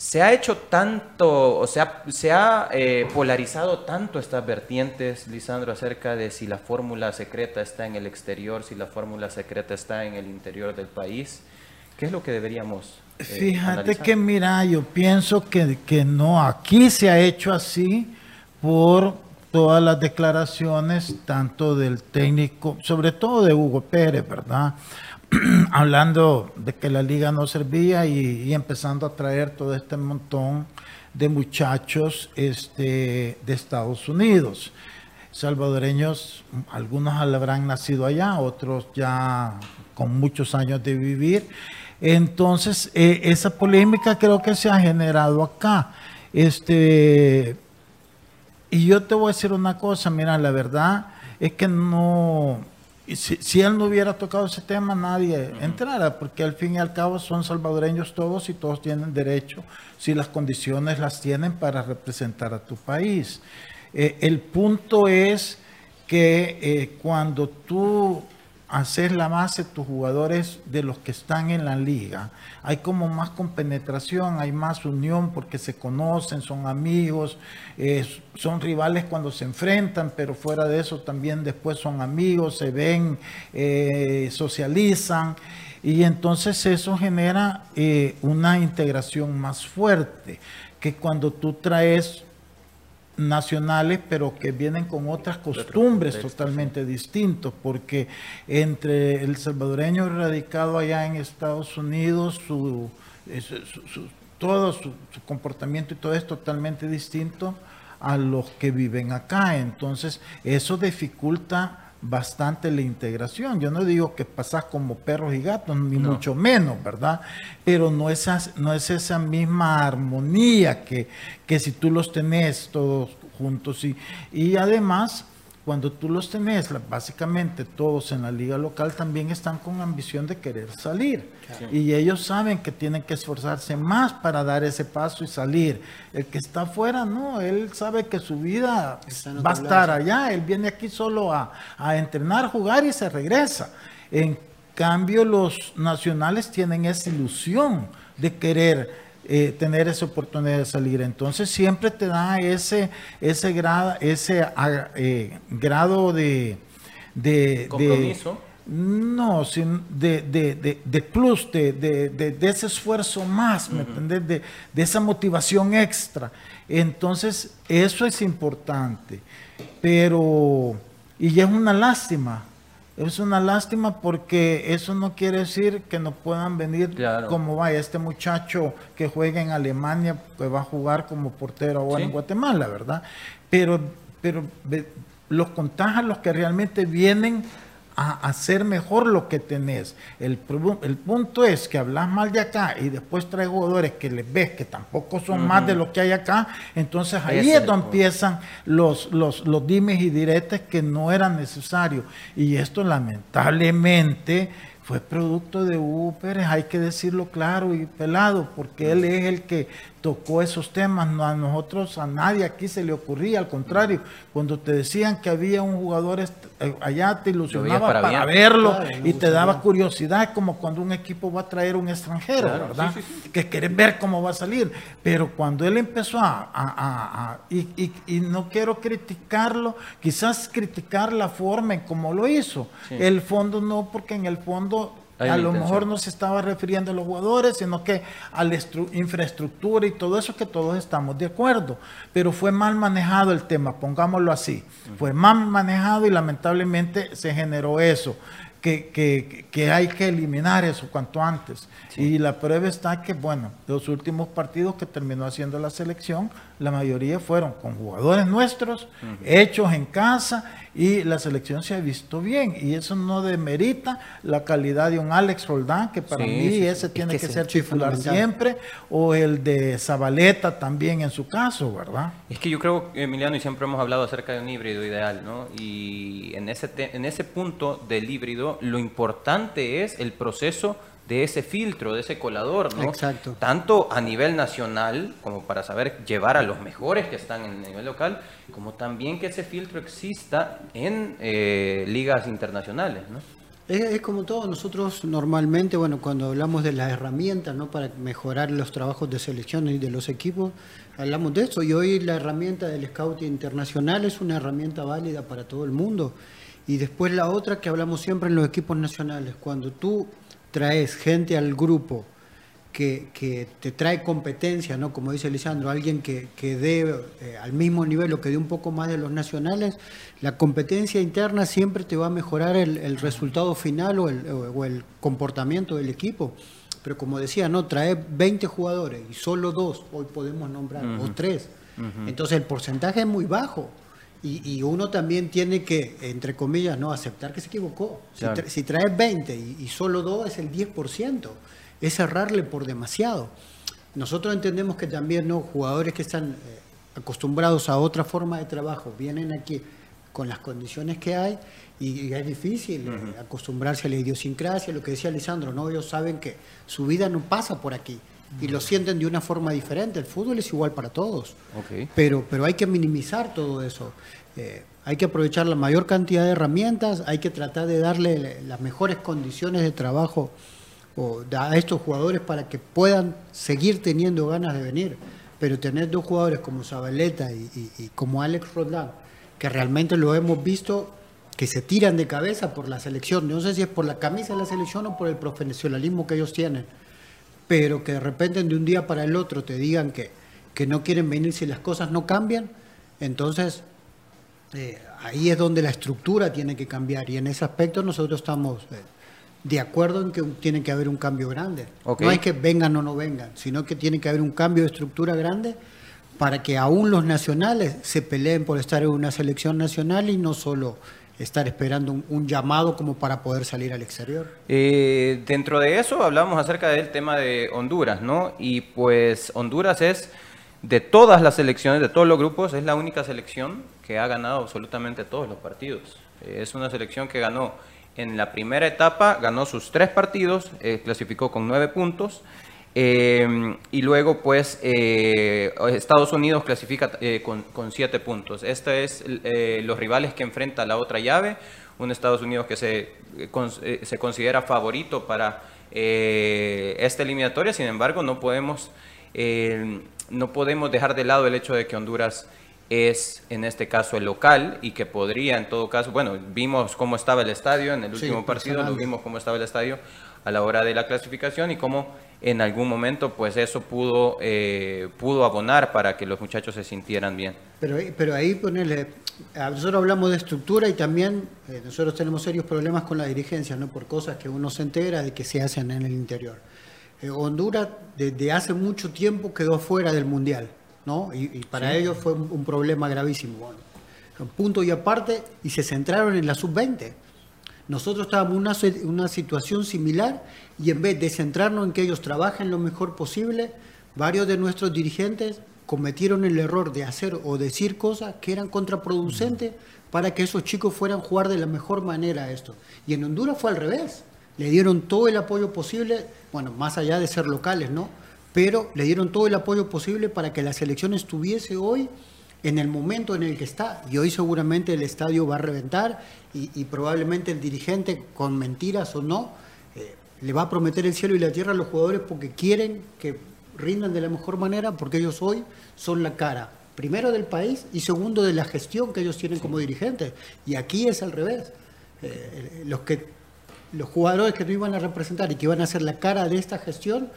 Se ha hecho tanto, o sea, se ha eh, polarizado tanto estas vertientes, Lisandro, acerca de si la fórmula secreta está en el exterior, si la fórmula secreta está en el interior del país. ¿Qué es lo que deberíamos eh, Fíjate que, mira, yo pienso que, que no, aquí se ha hecho así por todas las declaraciones, tanto del técnico, sobre todo de Hugo Pérez, ¿verdad? [CLEARS THROAT] hablando de que la liga no servía y, empezando a traer todo este montón de muchachos este, de Estados Unidos. Salvadoreños, algunos habrán nacido allá, otros ya con muchos años de vivir. Entonces, eh, esa polémica creo que se ha generado acá. Este, y yo te voy a decir una cosa, mira, la verdad es que no, si, él no hubiera tocado ese tema, nadie entrara, porque al fin y al cabo son salvadoreños todos y todos tienen derecho, si las condiciones las tienen para representar a tu país. Eh, el punto es que eh, cuando tú hacer la base tus jugadores de los que están en la liga, hay como más compenetración, hay más unión porque se conocen, son amigos, eh, son rivales cuando se enfrentan, pero fuera de eso también después son amigos, se ven, eh, socializan. Y entonces eso genera eh, una integración más fuerte que cuando tú traes nacionales, pero que vienen con otras costumbres totalmente distintos, porque entre el salvadoreño radicado allá en Estados Unidos, su, todo su, comportamiento y todo es totalmente distinto a los que viven acá. Entonces, eso dificulta bastante la integración. Yo no digo que pasas como perros y gatos, ni mucho menos, ¿verdad? Pero no es, no es esa misma armonía que, que si tú los tenés todos juntos. Y, y además, cuando tú los tenés, básicamente todos en la liga local también están con ambición de querer salir. Y ellos saben que tienen que esforzarse más para dar ese paso y salir. El que está afuera, no, él sabe que su vida va a estar allá. Él viene aquí solo a, a entrenar, jugar y se regresa. En cambio, los nacionales tienen esa ilusión de querer eh, tener esa oportunidad de salir. Entonces siempre te da ese, ese, grado, ese ah, eh, grado de, de compromiso. no, sin, de, de, de, plus, de, ese esfuerzo más, ¿me entiendes? De, esa motivación extra. Entonces, eso es importante. Pero, y es una lástima, es una lástima porque eso no quiere decir que no puedan venir como vaya este muchacho que juega en Alemania, que va a jugar como portero ahora en Guatemala, ¿verdad? Pero, pero los contagian los que realmente vienen a hacer mejor lo que tenés. El, el, punto es que hablas mal de acá y después traes jugadores que les ves que tampoco son más de lo que hay acá, entonces ahí es donde empiezan los, los, los dimes y diretes que no eran necesarios. Y esto lamentablemente fue producto de Hugo Pérez, hay que decirlo claro y pelado, porque él es el que tocó esos temas, no a nosotros, a nadie aquí se le ocurría, al contrario, cuando te decían que había un jugador eh, allá te ilusionaba para, verlo y te daba curiosidad, como cuando un equipo va a traer un extranjero, ¿verdad? Que querés ver cómo va a salir, pero cuando él empezó a, y, no quiero criticarlo, quizás criticar la forma en cómo lo hizo, el fondo no, porque en el fondo a lo mejor no se estaba refiriendo a los jugadores, sino que a la infraestructura y todo eso que todos estamos de acuerdo. Pero fue mal manejado el tema, pongámoslo así. Fue mal manejado y lamentablemente se generó eso que, que, hay que eliminar eso cuanto antes. Y la prueba está que, bueno, los últimos partidos que terminó haciendo la selección, la mayoría fueron con jugadores nuestros, hechos en casa, y la selección se ha visto bien. Y eso no demerita la calidad de un Alex Roldán, que para mí ese tiene que, ser titular siempre, o el de Zabaleta también en su caso, ¿verdad? Es que yo creo, Emiliano, y siempre hemos hablado acerca de un híbrido ideal, ¿no? Y en ese, en ese punto del híbrido, lo importante es el proceso de ese filtro, de ese colador, ¿no? Exacto. Tanto a nivel nacional, como para saber llevar a los mejores que están en el nivel local, como también que ese filtro exista en eh, ligas internacionales, ¿no? Es, como todo, nosotros normalmente, bueno, cuando hablamos de las herramientas, ¿no? Para mejorar los trabajos de selección y de los equipos, hablamos de eso. Y hoy la herramienta del Scouting Internacional es una herramienta válida para todo el mundo. Y después la otra que hablamos siempre en los equipos nacionales, cuando tú traes gente al grupo que, te trae competencia, ¿no? Como dice Lisandro, alguien que, que dé eh, al mismo nivel o que dé un poco más de los nacionales, la competencia interna siempre te va a mejorar el, resultado final o el, o el, comportamiento del equipo. Pero como decía, no, trae 20 jugadores y solo dos hoy podemos nombrar, o tres. Entonces el porcentaje es muy bajo. Y, uno también tiene que, entre comillas, no aceptar que se equivocó. Si, traes 20 y, solo 2 es el 10%, es cerrarle por demasiado. Nosotros entendemos que también no jugadores que están eh, acostumbrados a otra forma de trabajo vienen aquí con las condiciones que hay y, es difícil eh, acostumbrarse a la idiosincrasia, lo que decía Lisandro, ¿no? ellos saben que su vida no pasa por aquí y lo sienten de una forma diferente. El fútbol es igual para todos, pero, pero hay que minimizar todo eso. Eh, hay que aprovechar la mayor cantidad de herramientas, hay que tratar de darle las mejores condiciones de trabajo a estos jugadores para que puedan seguir teniendo ganas de venir. Pero tener dos jugadores como Zabaleta y, como Alex Roldán, que realmente lo hemos visto que se tiran de cabeza por la selección, no sé si es por la camisa de la selección o por el profesionalismo que ellos tienen, pero que de repente de un día para el otro te digan que, que no quieren venir si las cosas no cambian, entonces eh, ahí es donde la estructura tiene que cambiar y en ese aspecto nosotros estamos eh, de acuerdo en que tiene que haber un cambio grande. No es que vengan o no vengan, sino que tiene que haber un cambio de estructura grande para que aún los nacionales se peleen por estar en una selección nacional y no solo estar esperando un, llamado como para poder salir al exterior. Eh, dentro de eso hablamos acerca del tema de Honduras, ¿no? Y pues Honduras es de todas las selecciones, de todos los grupos, es la única selección que ha ganado absolutamente todos los partidos. Eh, es una selección que ganó en la primera etapa, ganó sus tres partidos, eh, clasificó con nueve puntos. Eh, y luego, pues, Estados Unidos clasifica con, siete puntos. Estos es los rivales que enfrenta la otra llave. Un Estados Unidos que se, se considera favorito para esta eliminatoria. Sin embargo, no podemos no podemos dejar de lado el hecho de que Honduras es en este caso el local y que podría en todo caso, bueno, vimos cómo estaba el estadio en el último partido, lo vimos cómo estaba el estadio a la hora de la clasificación y cómo en algún momento pues eso pudo, eh, pudo abonar para que los muchachos se sintieran bien. Pero, pero ahí ponerle, nosotros hablamos de estructura y también eh, nosotros tenemos serios problemas con la dirigencia, ¿no? Por cosas que uno se entera de que se hacen en el interior. Eh, Honduras desde hace mucho tiempo quedó fuera del Mundial, ¿no? Y, para ellos fue un, problema gravísimo. Bueno, punto y aparte, y se centraron en la sub-20. Nosotros estábamos en una, situación similar y en vez de centrarnos en que ellos trabajen lo mejor posible, varios de nuestros dirigentes cometieron el error de hacer o decir cosas que eran contraproducentes para que esos chicos fueran a jugar de la mejor manera esto. Y en Honduras fue al revés. Le dieron todo el apoyo posible bueno, más allá de ser locales, ¿no? Pero le dieron todo el apoyo posible para que la selección estuviese hoy en el momento en el que está. Y hoy seguramente el estadio va a reventar y, probablemente el dirigente, con mentiras o no, eh, le va a prometer el cielo y la tierra a los jugadores porque quieren que rindan de la mejor manera, porque ellos hoy son la cara, primero del país y segundo de la gestión que ellos tienen como dirigentes. Y aquí es al revés. Eh, los que los jugadores que no iban a representar y que iban a ser la cara de esta gestión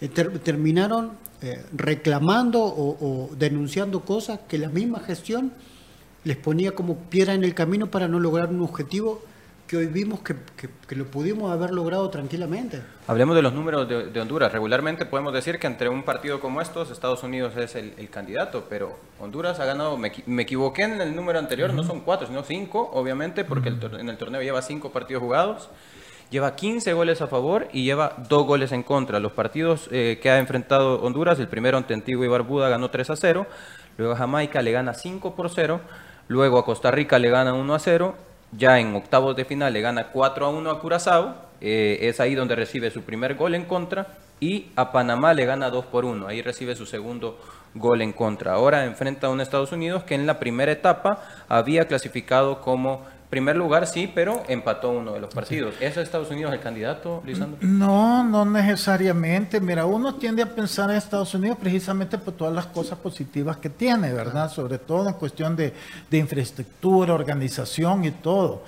eh, terminaron eh, reclamando o, denunciando cosas que la misma gestión les ponía como piedra en el camino para no lograr un objetivo que hoy vimos que, lo pudimos haber logrado tranquilamente. Hablemos de los números de, Honduras. Regularmente podemos decir que entre un partido como estos, Estados Unidos es el, candidato, pero Honduras ha ganado, me, equivoqué en el número anterior, no son cuatro, sino cinco, obviamente, porque en el torneo lleva cinco partidos jugados lleva 15 goles a favor y lleva 2 goles en contra. Los partidos eh, que ha enfrentado Honduras, el primero ante Antigua y Barbuda ganó 3 a 0, luego a Jamaica le gana 5 por 0, luego a Costa Rica le gana 1 a 0, ya en octavos de final le gana 4 a 1 a Curazao, eh, es ahí donde recibe su primer gol en contra, y a Panamá le gana 2 por 1, ahí recibe su segundo gol en contra. Ahora enfrenta a un Estados Unidos que en la primera etapa había clasificado como Primer lugar, sí, pero empató uno de los partidos. ¿Es Estados Unidos el candidato, Lisandro? No, no necesariamente. Mira, uno tiende a pensar en Estados Unidos precisamente por todas las cosas positivas que tiene, ¿verdad? Sobre todo en cuestión de, infraestructura, organización y todo.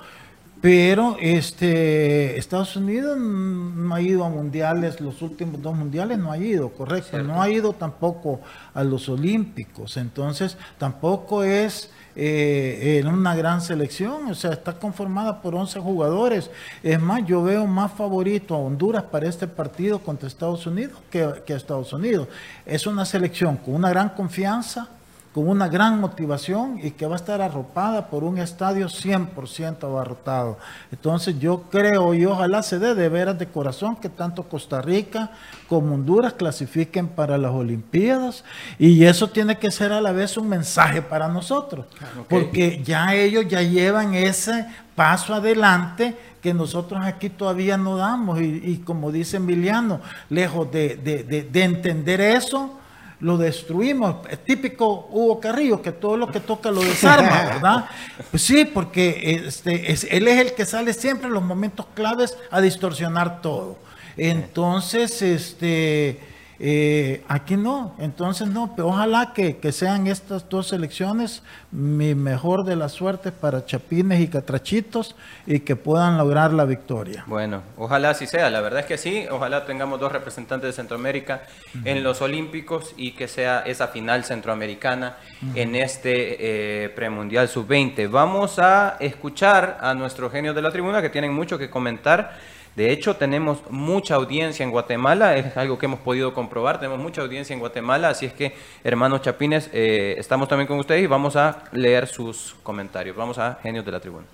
Pero este Estados Unidos no ha ido a mundiales, los últimos dos mundiales no ha ido, correcto. No ha ido tampoco a los olímpicos. Entonces, tampoco es eh, en una gran selección, o sea, está conformada por 11 jugadores. Es más, yo veo más favorito a Honduras para este partido contra Estados Unidos que, a Estados Unidos. Es una selección con una gran confianza, con una gran motivación y que va a estar arropada por un estadio 100% abarrotado. Entonces yo creo y ojalá se dé de veras de corazón que tanto Costa Rica como Honduras clasifiquen para las Olimpiadas y eso tiene que ser a la vez un mensaje para nosotros, porque ya ellos ya llevan ese paso adelante que nosotros aquí todavía no damos y, como dice Emiliano, lejos de, de entender eso, lo destruimos. Es típico Hugo Carrillo, que todo lo que toca lo desarma, [LAUGHS] ¿verdad? Pues sí, porque este, es, él es el que sale siempre en los momentos claves a distorsionar todo. Entonces, este eh, aquí no, entonces no, pero ojalá que, sean estas dos elecciones mi mejor de las suertes para Chapines y Catrachitos y que puedan lograr la victoria. Bueno, ojalá así sea, la verdad es que sí, ojalá tengamos dos representantes de Centroamérica en los Olímpicos y que sea esa final centroamericana en este eh, premundial sub-20. Vamos a escuchar a nuestros genios de la tribuna que tienen mucho que comentar de hecho, tenemos mucha audiencia en Guatemala, es algo que hemos podido comprobar, tenemos mucha audiencia en Guatemala, así es que, hermanos Chapines, eh, estamos también con ustedes y vamos a leer sus comentarios. Vamos a Genios de la Tribuna.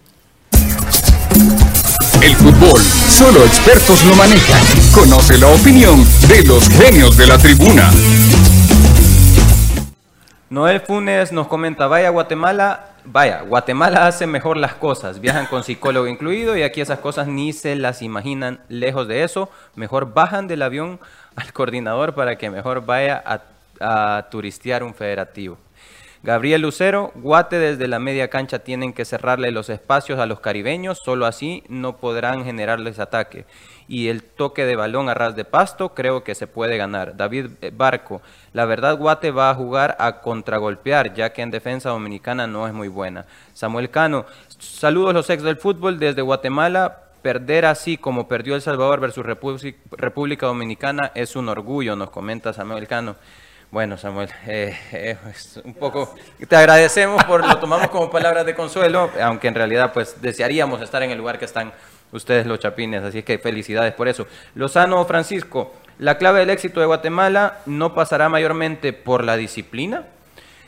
El fútbol, solo expertos lo manejan. Conoce la opinión de los genios de la tribuna. Noel Funes nos comenta, vaya Guatemala, vaya, Guatemala hace mejor las cosas, viajan con psicólogo incluido y aquí esas cosas ni se las imaginan lejos de eso, mejor bajan del avión al coordinador para que mejor vaya a, turistear un federativo. Gabriel Lucero, Guate desde la media cancha tienen que cerrarle los espacios a los caribeños, solo así no podrán generarles ataque y el toque de balón a ras de pasto, creo que se puede ganar. David Barco, la verdad Guate va a jugar a contragolpear, ya que en defensa dominicana no es muy buena. Samuel Cano, saludos los ex del fútbol desde Guatemala. Perder así como perdió El Salvador versus República Dominicana es un orgullo, nos comenta Samuel Cano. Bueno, Samuel, eh, eh, un poco te agradecemos por lo tomamos como palabras de consuelo, aunque en realidad pues desearíamos estar en el lugar que están ustedes los chapines, así que felicidades por eso. Lozano Francisco, la clave del éxito de Guatemala no pasará mayormente por la disciplina.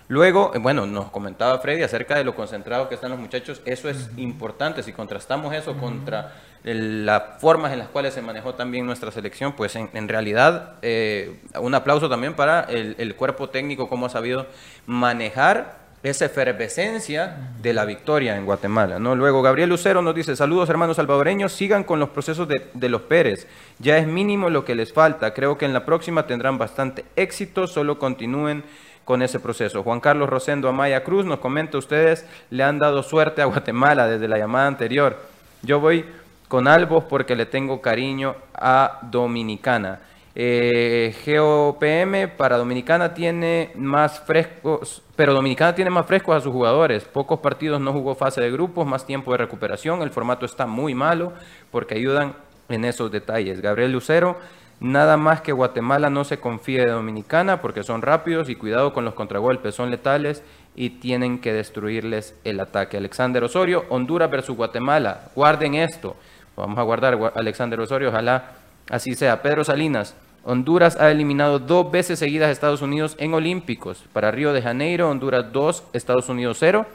Luego, eh, bueno, nos comentaba Freddy acerca de lo concentrado que están los muchachos, eso es importante, si contrastamos eso contra las formas en las cuales se manejó también nuestra selección, pues en, realidad eh, un aplauso también para el, el cuerpo técnico, cómo ha sabido manejar esa efervescencia de la victoria en Guatemala. ¿no? Luego Gabriel Lucero nos dice, saludos hermanos salvadoreños, sigan con los procesos de, los Pérez, ya es mínimo lo que les falta, creo que en la próxima tendrán bastante éxito, solo continúen con ese proceso. Juan Carlos Rosendo Amaya Cruz nos comenta, ustedes le han dado suerte a Guatemala desde la llamada anterior. Yo voy con Albos porque le tengo cariño a Dominicana. Eh, GOPM para Dominicana tiene más frescos, pero Dominicana tiene más frescos a sus jugadores. Pocos partidos no jugó fase de grupos, más tiempo de recuperación. El formato está muy malo porque ayudan en esos detalles. Gabriel Lucero, nada más que Guatemala no se confíe de Dominicana porque son rápidos y cuidado con los contragolpes, son letales y tienen que destruirles el ataque. Alexander Osorio, Honduras versus Guatemala. Guarden esto. Vamos a guardar Alexander Osorio, ojalá Así sea, Pedro Salinas, Honduras ha eliminado dos veces seguidas a Estados Unidos en Olímpicos. Para Río de Janeiro, Honduras 2, Estados Unidos 0.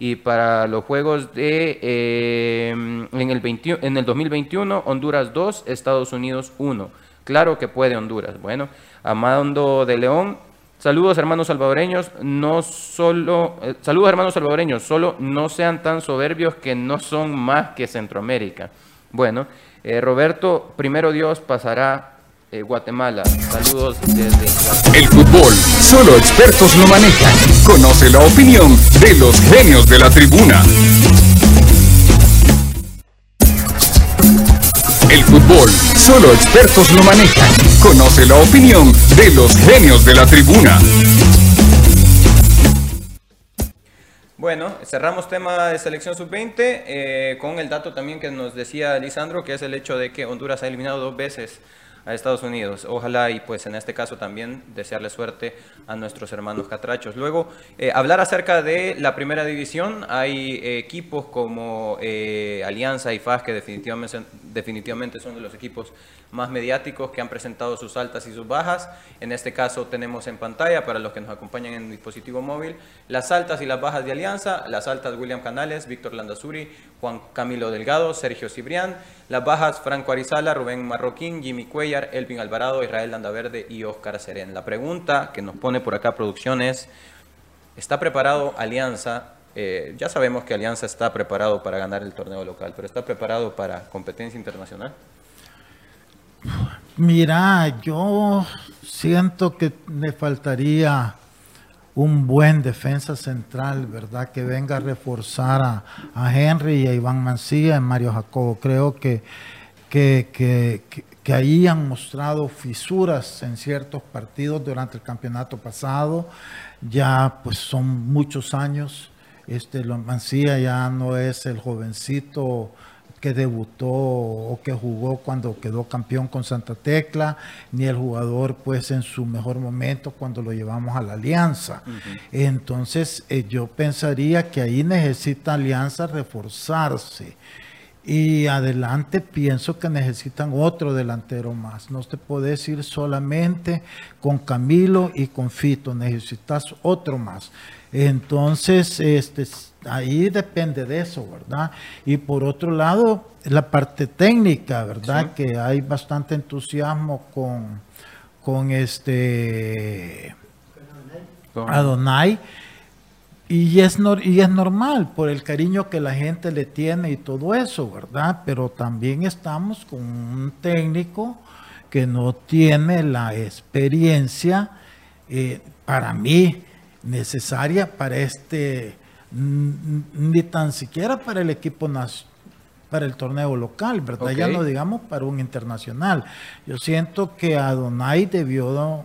Y para los Juegos de eh, en, el en el 2021, Honduras 2, Estados Unidos 1. Claro que puede Honduras. Bueno, Amando de León, saludos hermanos salvadoreños, no solo, eh, saludos hermanos salvadoreños, solo no sean tan soberbios que no son más que Centroamérica. Bueno, eh, Roberto, primero Dios pasará eh, Guatemala. Saludos desde El fútbol, solo expertos lo manejan. Conoce la opinión de los genios de la tribuna. El fútbol, solo expertos lo manejan. Conoce la opinión de los genios de la tribuna. Bueno, cerramos tema de selección sub-20 eh, con el dato también que nos decía Lisandro, que es el hecho de que Honduras ha eliminado dos veces a Estados Unidos. Ojalá y pues en este caso también desearle suerte a nuestros hermanos catrachos. Luego, eh, hablar acerca de la primera división. Hay equipos como eh, Alianza y FAS que definitivamente, son de los equipos más mediáticos que han presentado sus altas y sus bajas. En este caso tenemos en pantalla, para los que nos acompañan en dispositivo móvil, las altas y las bajas de Alianza. Las altas William Canales, Víctor Landazuri, Juan Camilo Delgado, Sergio Cibrián. Las bajas Franco Arizala, Rubén Marroquín, Jimmy Elvin Alvarado, Israel Landaverde y Oscar Serén. La pregunta que nos pone por acá producción es, ¿está preparado Alianza eh, ya sabemos que Alianza está preparado para ganar el torneo local, pero ¿está preparado para competencia internacional? Mira, yo siento que le faltaría un buen defensa central, ¿verdad? Que venga a reforzar a, Henry y a Iván Mancilla y Mario Jacobo. Creo que, que, que, ahí han mostrado fisuras en ciertos partidos durante el campeonato pasado. Ya pues son muchos años este, Mancía ya no es el jovencito que debutó o que jugó cuando quedó campeón con Santa Tecla, ni el jugador pues en su mejor momento cuando lo llevamos a la Alianza. Entonces eh, yo pensaría que ahí necesita Alianza reforzarse. Y adelante pienso que necesitan otro delantero más. No te puedes ir solamente con Camilo y con Fito, necesitas otro más. Entonces, este, ahí depende de eso, ¿verdad? Y por otro lado, la parte técnica, ¿verdad? Que hay bastante entusiasmo con, con este Adonai. Y es, y es normal por el cariño que la gente le tiene y todo eso, ¿verdad? Pero también estamos con un técnico que no tiene la experiencia, eh, para mí, necesaria para este, ni tan siquiera para el equipo nacional para el torneo local, ¿verdad? Ya no digamos para un internacional. Yo siento que Adonai debió...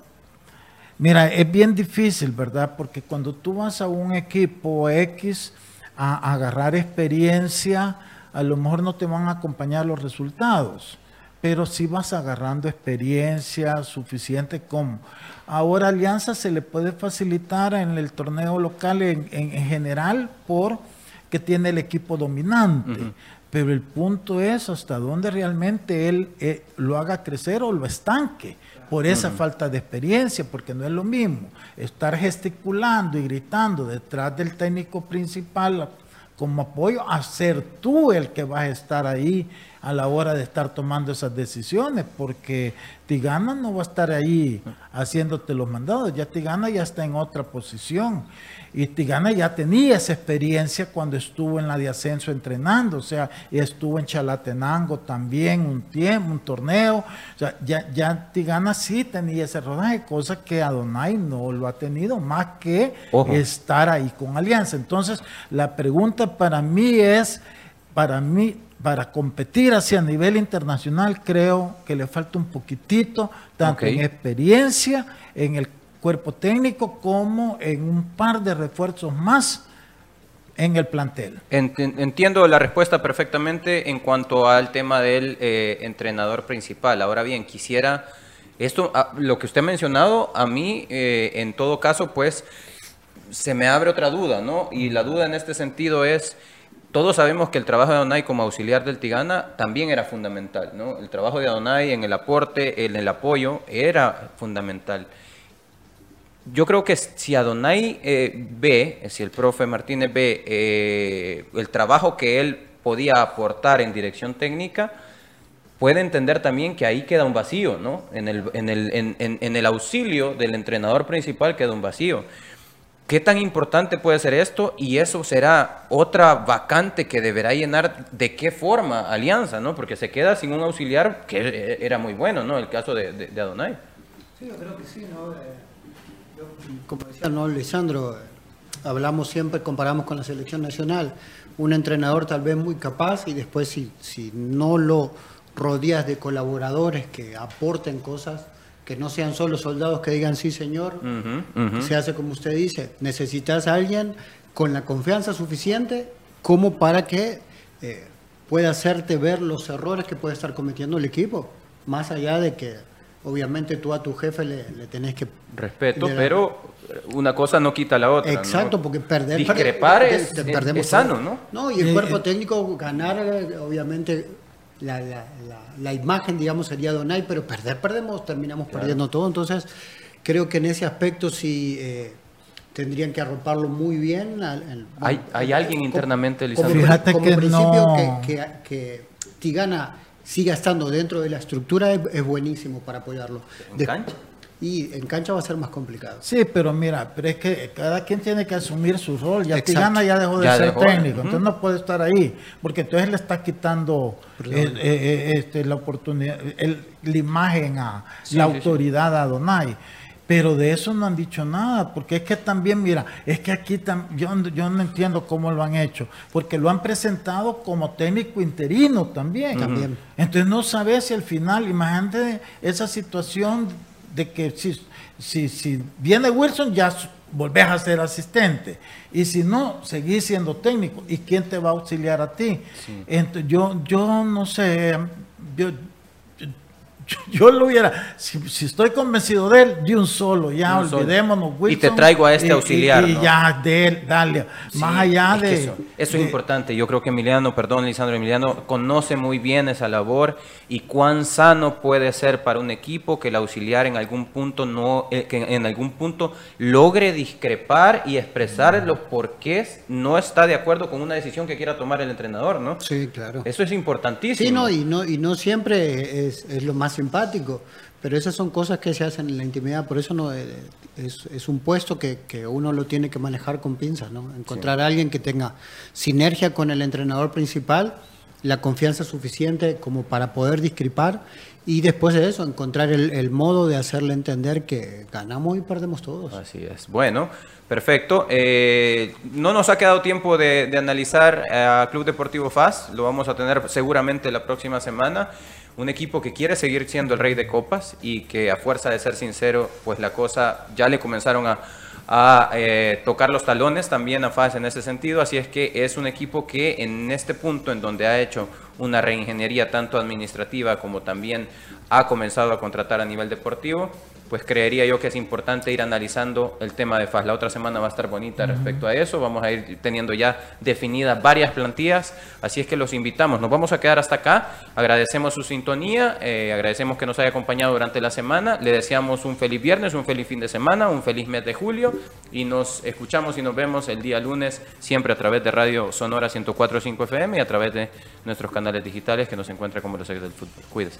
Mira, es bien difícil, ¿verdad? Porque cuando tú vas a un equipo X a agarrar experiencia, a lo mejor no te van a acompañar los resultados pero si vas agarrando experiencia suficiente como. Ahora Alianza se le puede facilitar en el torneo local en, general por que tiene el equipo dominante. Pero el punto es hasta dónde realmente él eh, lo haga crecer o lo estanque por esa falta de experiencia, porque no es lo mismo estar gesticulando y gritando detrás del técnico principal como apoyo a ser tú el que vas a estar ahí a la hora de estar tomando esas decisiones, porque Tigana no va a estar ahí haciéndote los mandados, ya Tigana ya está en otra posición. Y Tigana ya tenía esa experiencia cuando estuvo en la de ascenso entrenando, o sea, estuvo en Chalatenango también un tiempo, un torneo, o sea, ya, ya Tigana sí tenía ese rodaje, cosa que Adonai no lo ha tenido, más que estar ahí con Alianza. Entonces, la pregunta para mí es, para mí, para competir hacia nivel internacional creo que le falta un poquitito, tanto en experiencia, en el cuerpo técnico, como en un par de refuerzos más en el plantel. Entiendo la respuesta perfectamente en cuanto al tema del eh, entrenador principal. Ahora bien, quisiera, esto, ah, lo que usted ha mencionado, a mí, eh, en todo caso, pues, se me abre otra duda, ¿no? Y la duda en este sentido es todos sabemos que el trabajo de Adonai como auxiliar del Tigana también era fundamental. El trabajo de Adonai en el aporte, en el apoyo, era fundamental. Yo creo que si Adonai eh, ve, si el profe Martínez ve eh, el trabajo que él podía aportar en dirección técnica, puede entender también que ahí queda un vacío, ¿no? En el auxilio del entrenador principal queda un vacío. ¿Qué tan importante puede ser esto? Y eso será otra vacante que deberá llenar de qué forma Alianza, ¿no? Porque se queda sin un auxiliar que era muy bueno, ¿no? El caso de, de, Adonai. Sí, yo creo que sí, ¿no? Eh, como decía, ¿no, Lisandro? Hablamos siempre, comparamos con la selección nacional. Un entrenador tal vez muy capaz y después si, si no lo rodeas de colaboradores que aporten cosas, que no sean solo soldados que digan sí señor, se hace como usted dice, necesitas a alguien con la confianza suficiente como para que eh, pueda hacerte ver los errores que puede estar cometiendo el equipo, más allá de que obviamente tú a tu jefe le, tenés que... Respeto, pero una cosa no quita la otra. Exacto, porque perder... Discrepar es, sano, ¿no? No, y el cuerpo técnico ganar, obviamente la, imagen, digamos, sería Donay, pero perder, perdemos, terminamos perdiendo todo. Entonces, creo que en ese aspecto sí eh, tendrían que arroparlo muy bien. ¿Hay, ¿Hay, alguien internamente, Lisandro? Fíjate como que principio que, que, Tigana siga estando dentro de la estructura es, buenísimo para apoyarlo. ¿En cancha? Y en cancha va a ser más complicado. Sí, pero mira, pero es que cada quien tiene que asumir su rol. Ya Tigana ya dejó de ser técnico, entonces no puede estar ahí, porque entonces le está quitando eh, eh, eh, este, la oportunidad, la imagen a la autoridad a Donay. Pero de eso no han dicho nada, porque es que también, mira, es que aquí yo, yo no entiendo cómo lo han hecho, porque lo han presentado como técnico interino también. también. Entonces no sabes si al final, imagínate esa situación de que si, si, si viene Wilson ya volvés a ser asistente y si no, seguís siendo técnico. ¿Y quién te va a auxiliar a ti? Entonces, yo, yo no sé, yo, yo, lo hubiera, si, estoy convencido de él, de un solo, ya olvidémonos. y te traigo a este auxiliar. Y, ya de él, dale. más allá de. Eso, es importante. Yo creo que Emiliano, perdón, Lisandro Emiliano, conoce muy bien esa labor y cuán sano puede ser para un equipo que el auxiliar en algún punto no, eh, que en algún punto logre discrepar y expresar los porqués no está de acuerdo con una decisión que quiera tomar el entrenador, ¿no? Sí, claro. Eso es importantísimo. Sí, no, y no, y no siempre es, es lo más simpático, pero esas son cosas que se hacen en la intimidad, por eso no eh, es, un puesto que, uno lo tiene que manejar con pinzas, ¿no? Encontrar a alguien que tenga sinergia con el entrenador principal, la confianza suficiente como para poder discrepar y después de eso encontrar el, modo de hacerle entender que ganamos y perdemos todos. Así es. Bueno, perfecto. Eh, no nos ha quedado tiempo de, de analizar a Club Deportivo FAS, lo vamos a tener seguramente la próxima semana un equipo que quiere seguir siendo el rey de copas y que a fuerza de ser sincero, pues la cosa ya le comenzaron a, eh, tocar los talones también a FAS en ese sentido, así es que es un equipo que en este punto en donde ha hecho una reingeniería tanto administrativa como también ha comenzado a contratar a nivel deportivo, pues creería yo que es importante ir analizando el tema de FAS. La otra semana va a estar bonita respecto a eso, vamos a ir teniendo ya definidas varias plantillas, así es que los invitamos. Nos vamos a quedar hasta acá, agradecemos su sintonía, eh, agradecemos que nos haya acompañado durante la semana, le deseamos un feliz viernes, un feliz fin de semana, un feliz mes de julio y nos escuchamos y nos vemos el día lunes siempre a través de Radio Sonora 104.5 FM y a través de nuestros canales digitales que nos encuentra como los ex del fútbol. Cuídese.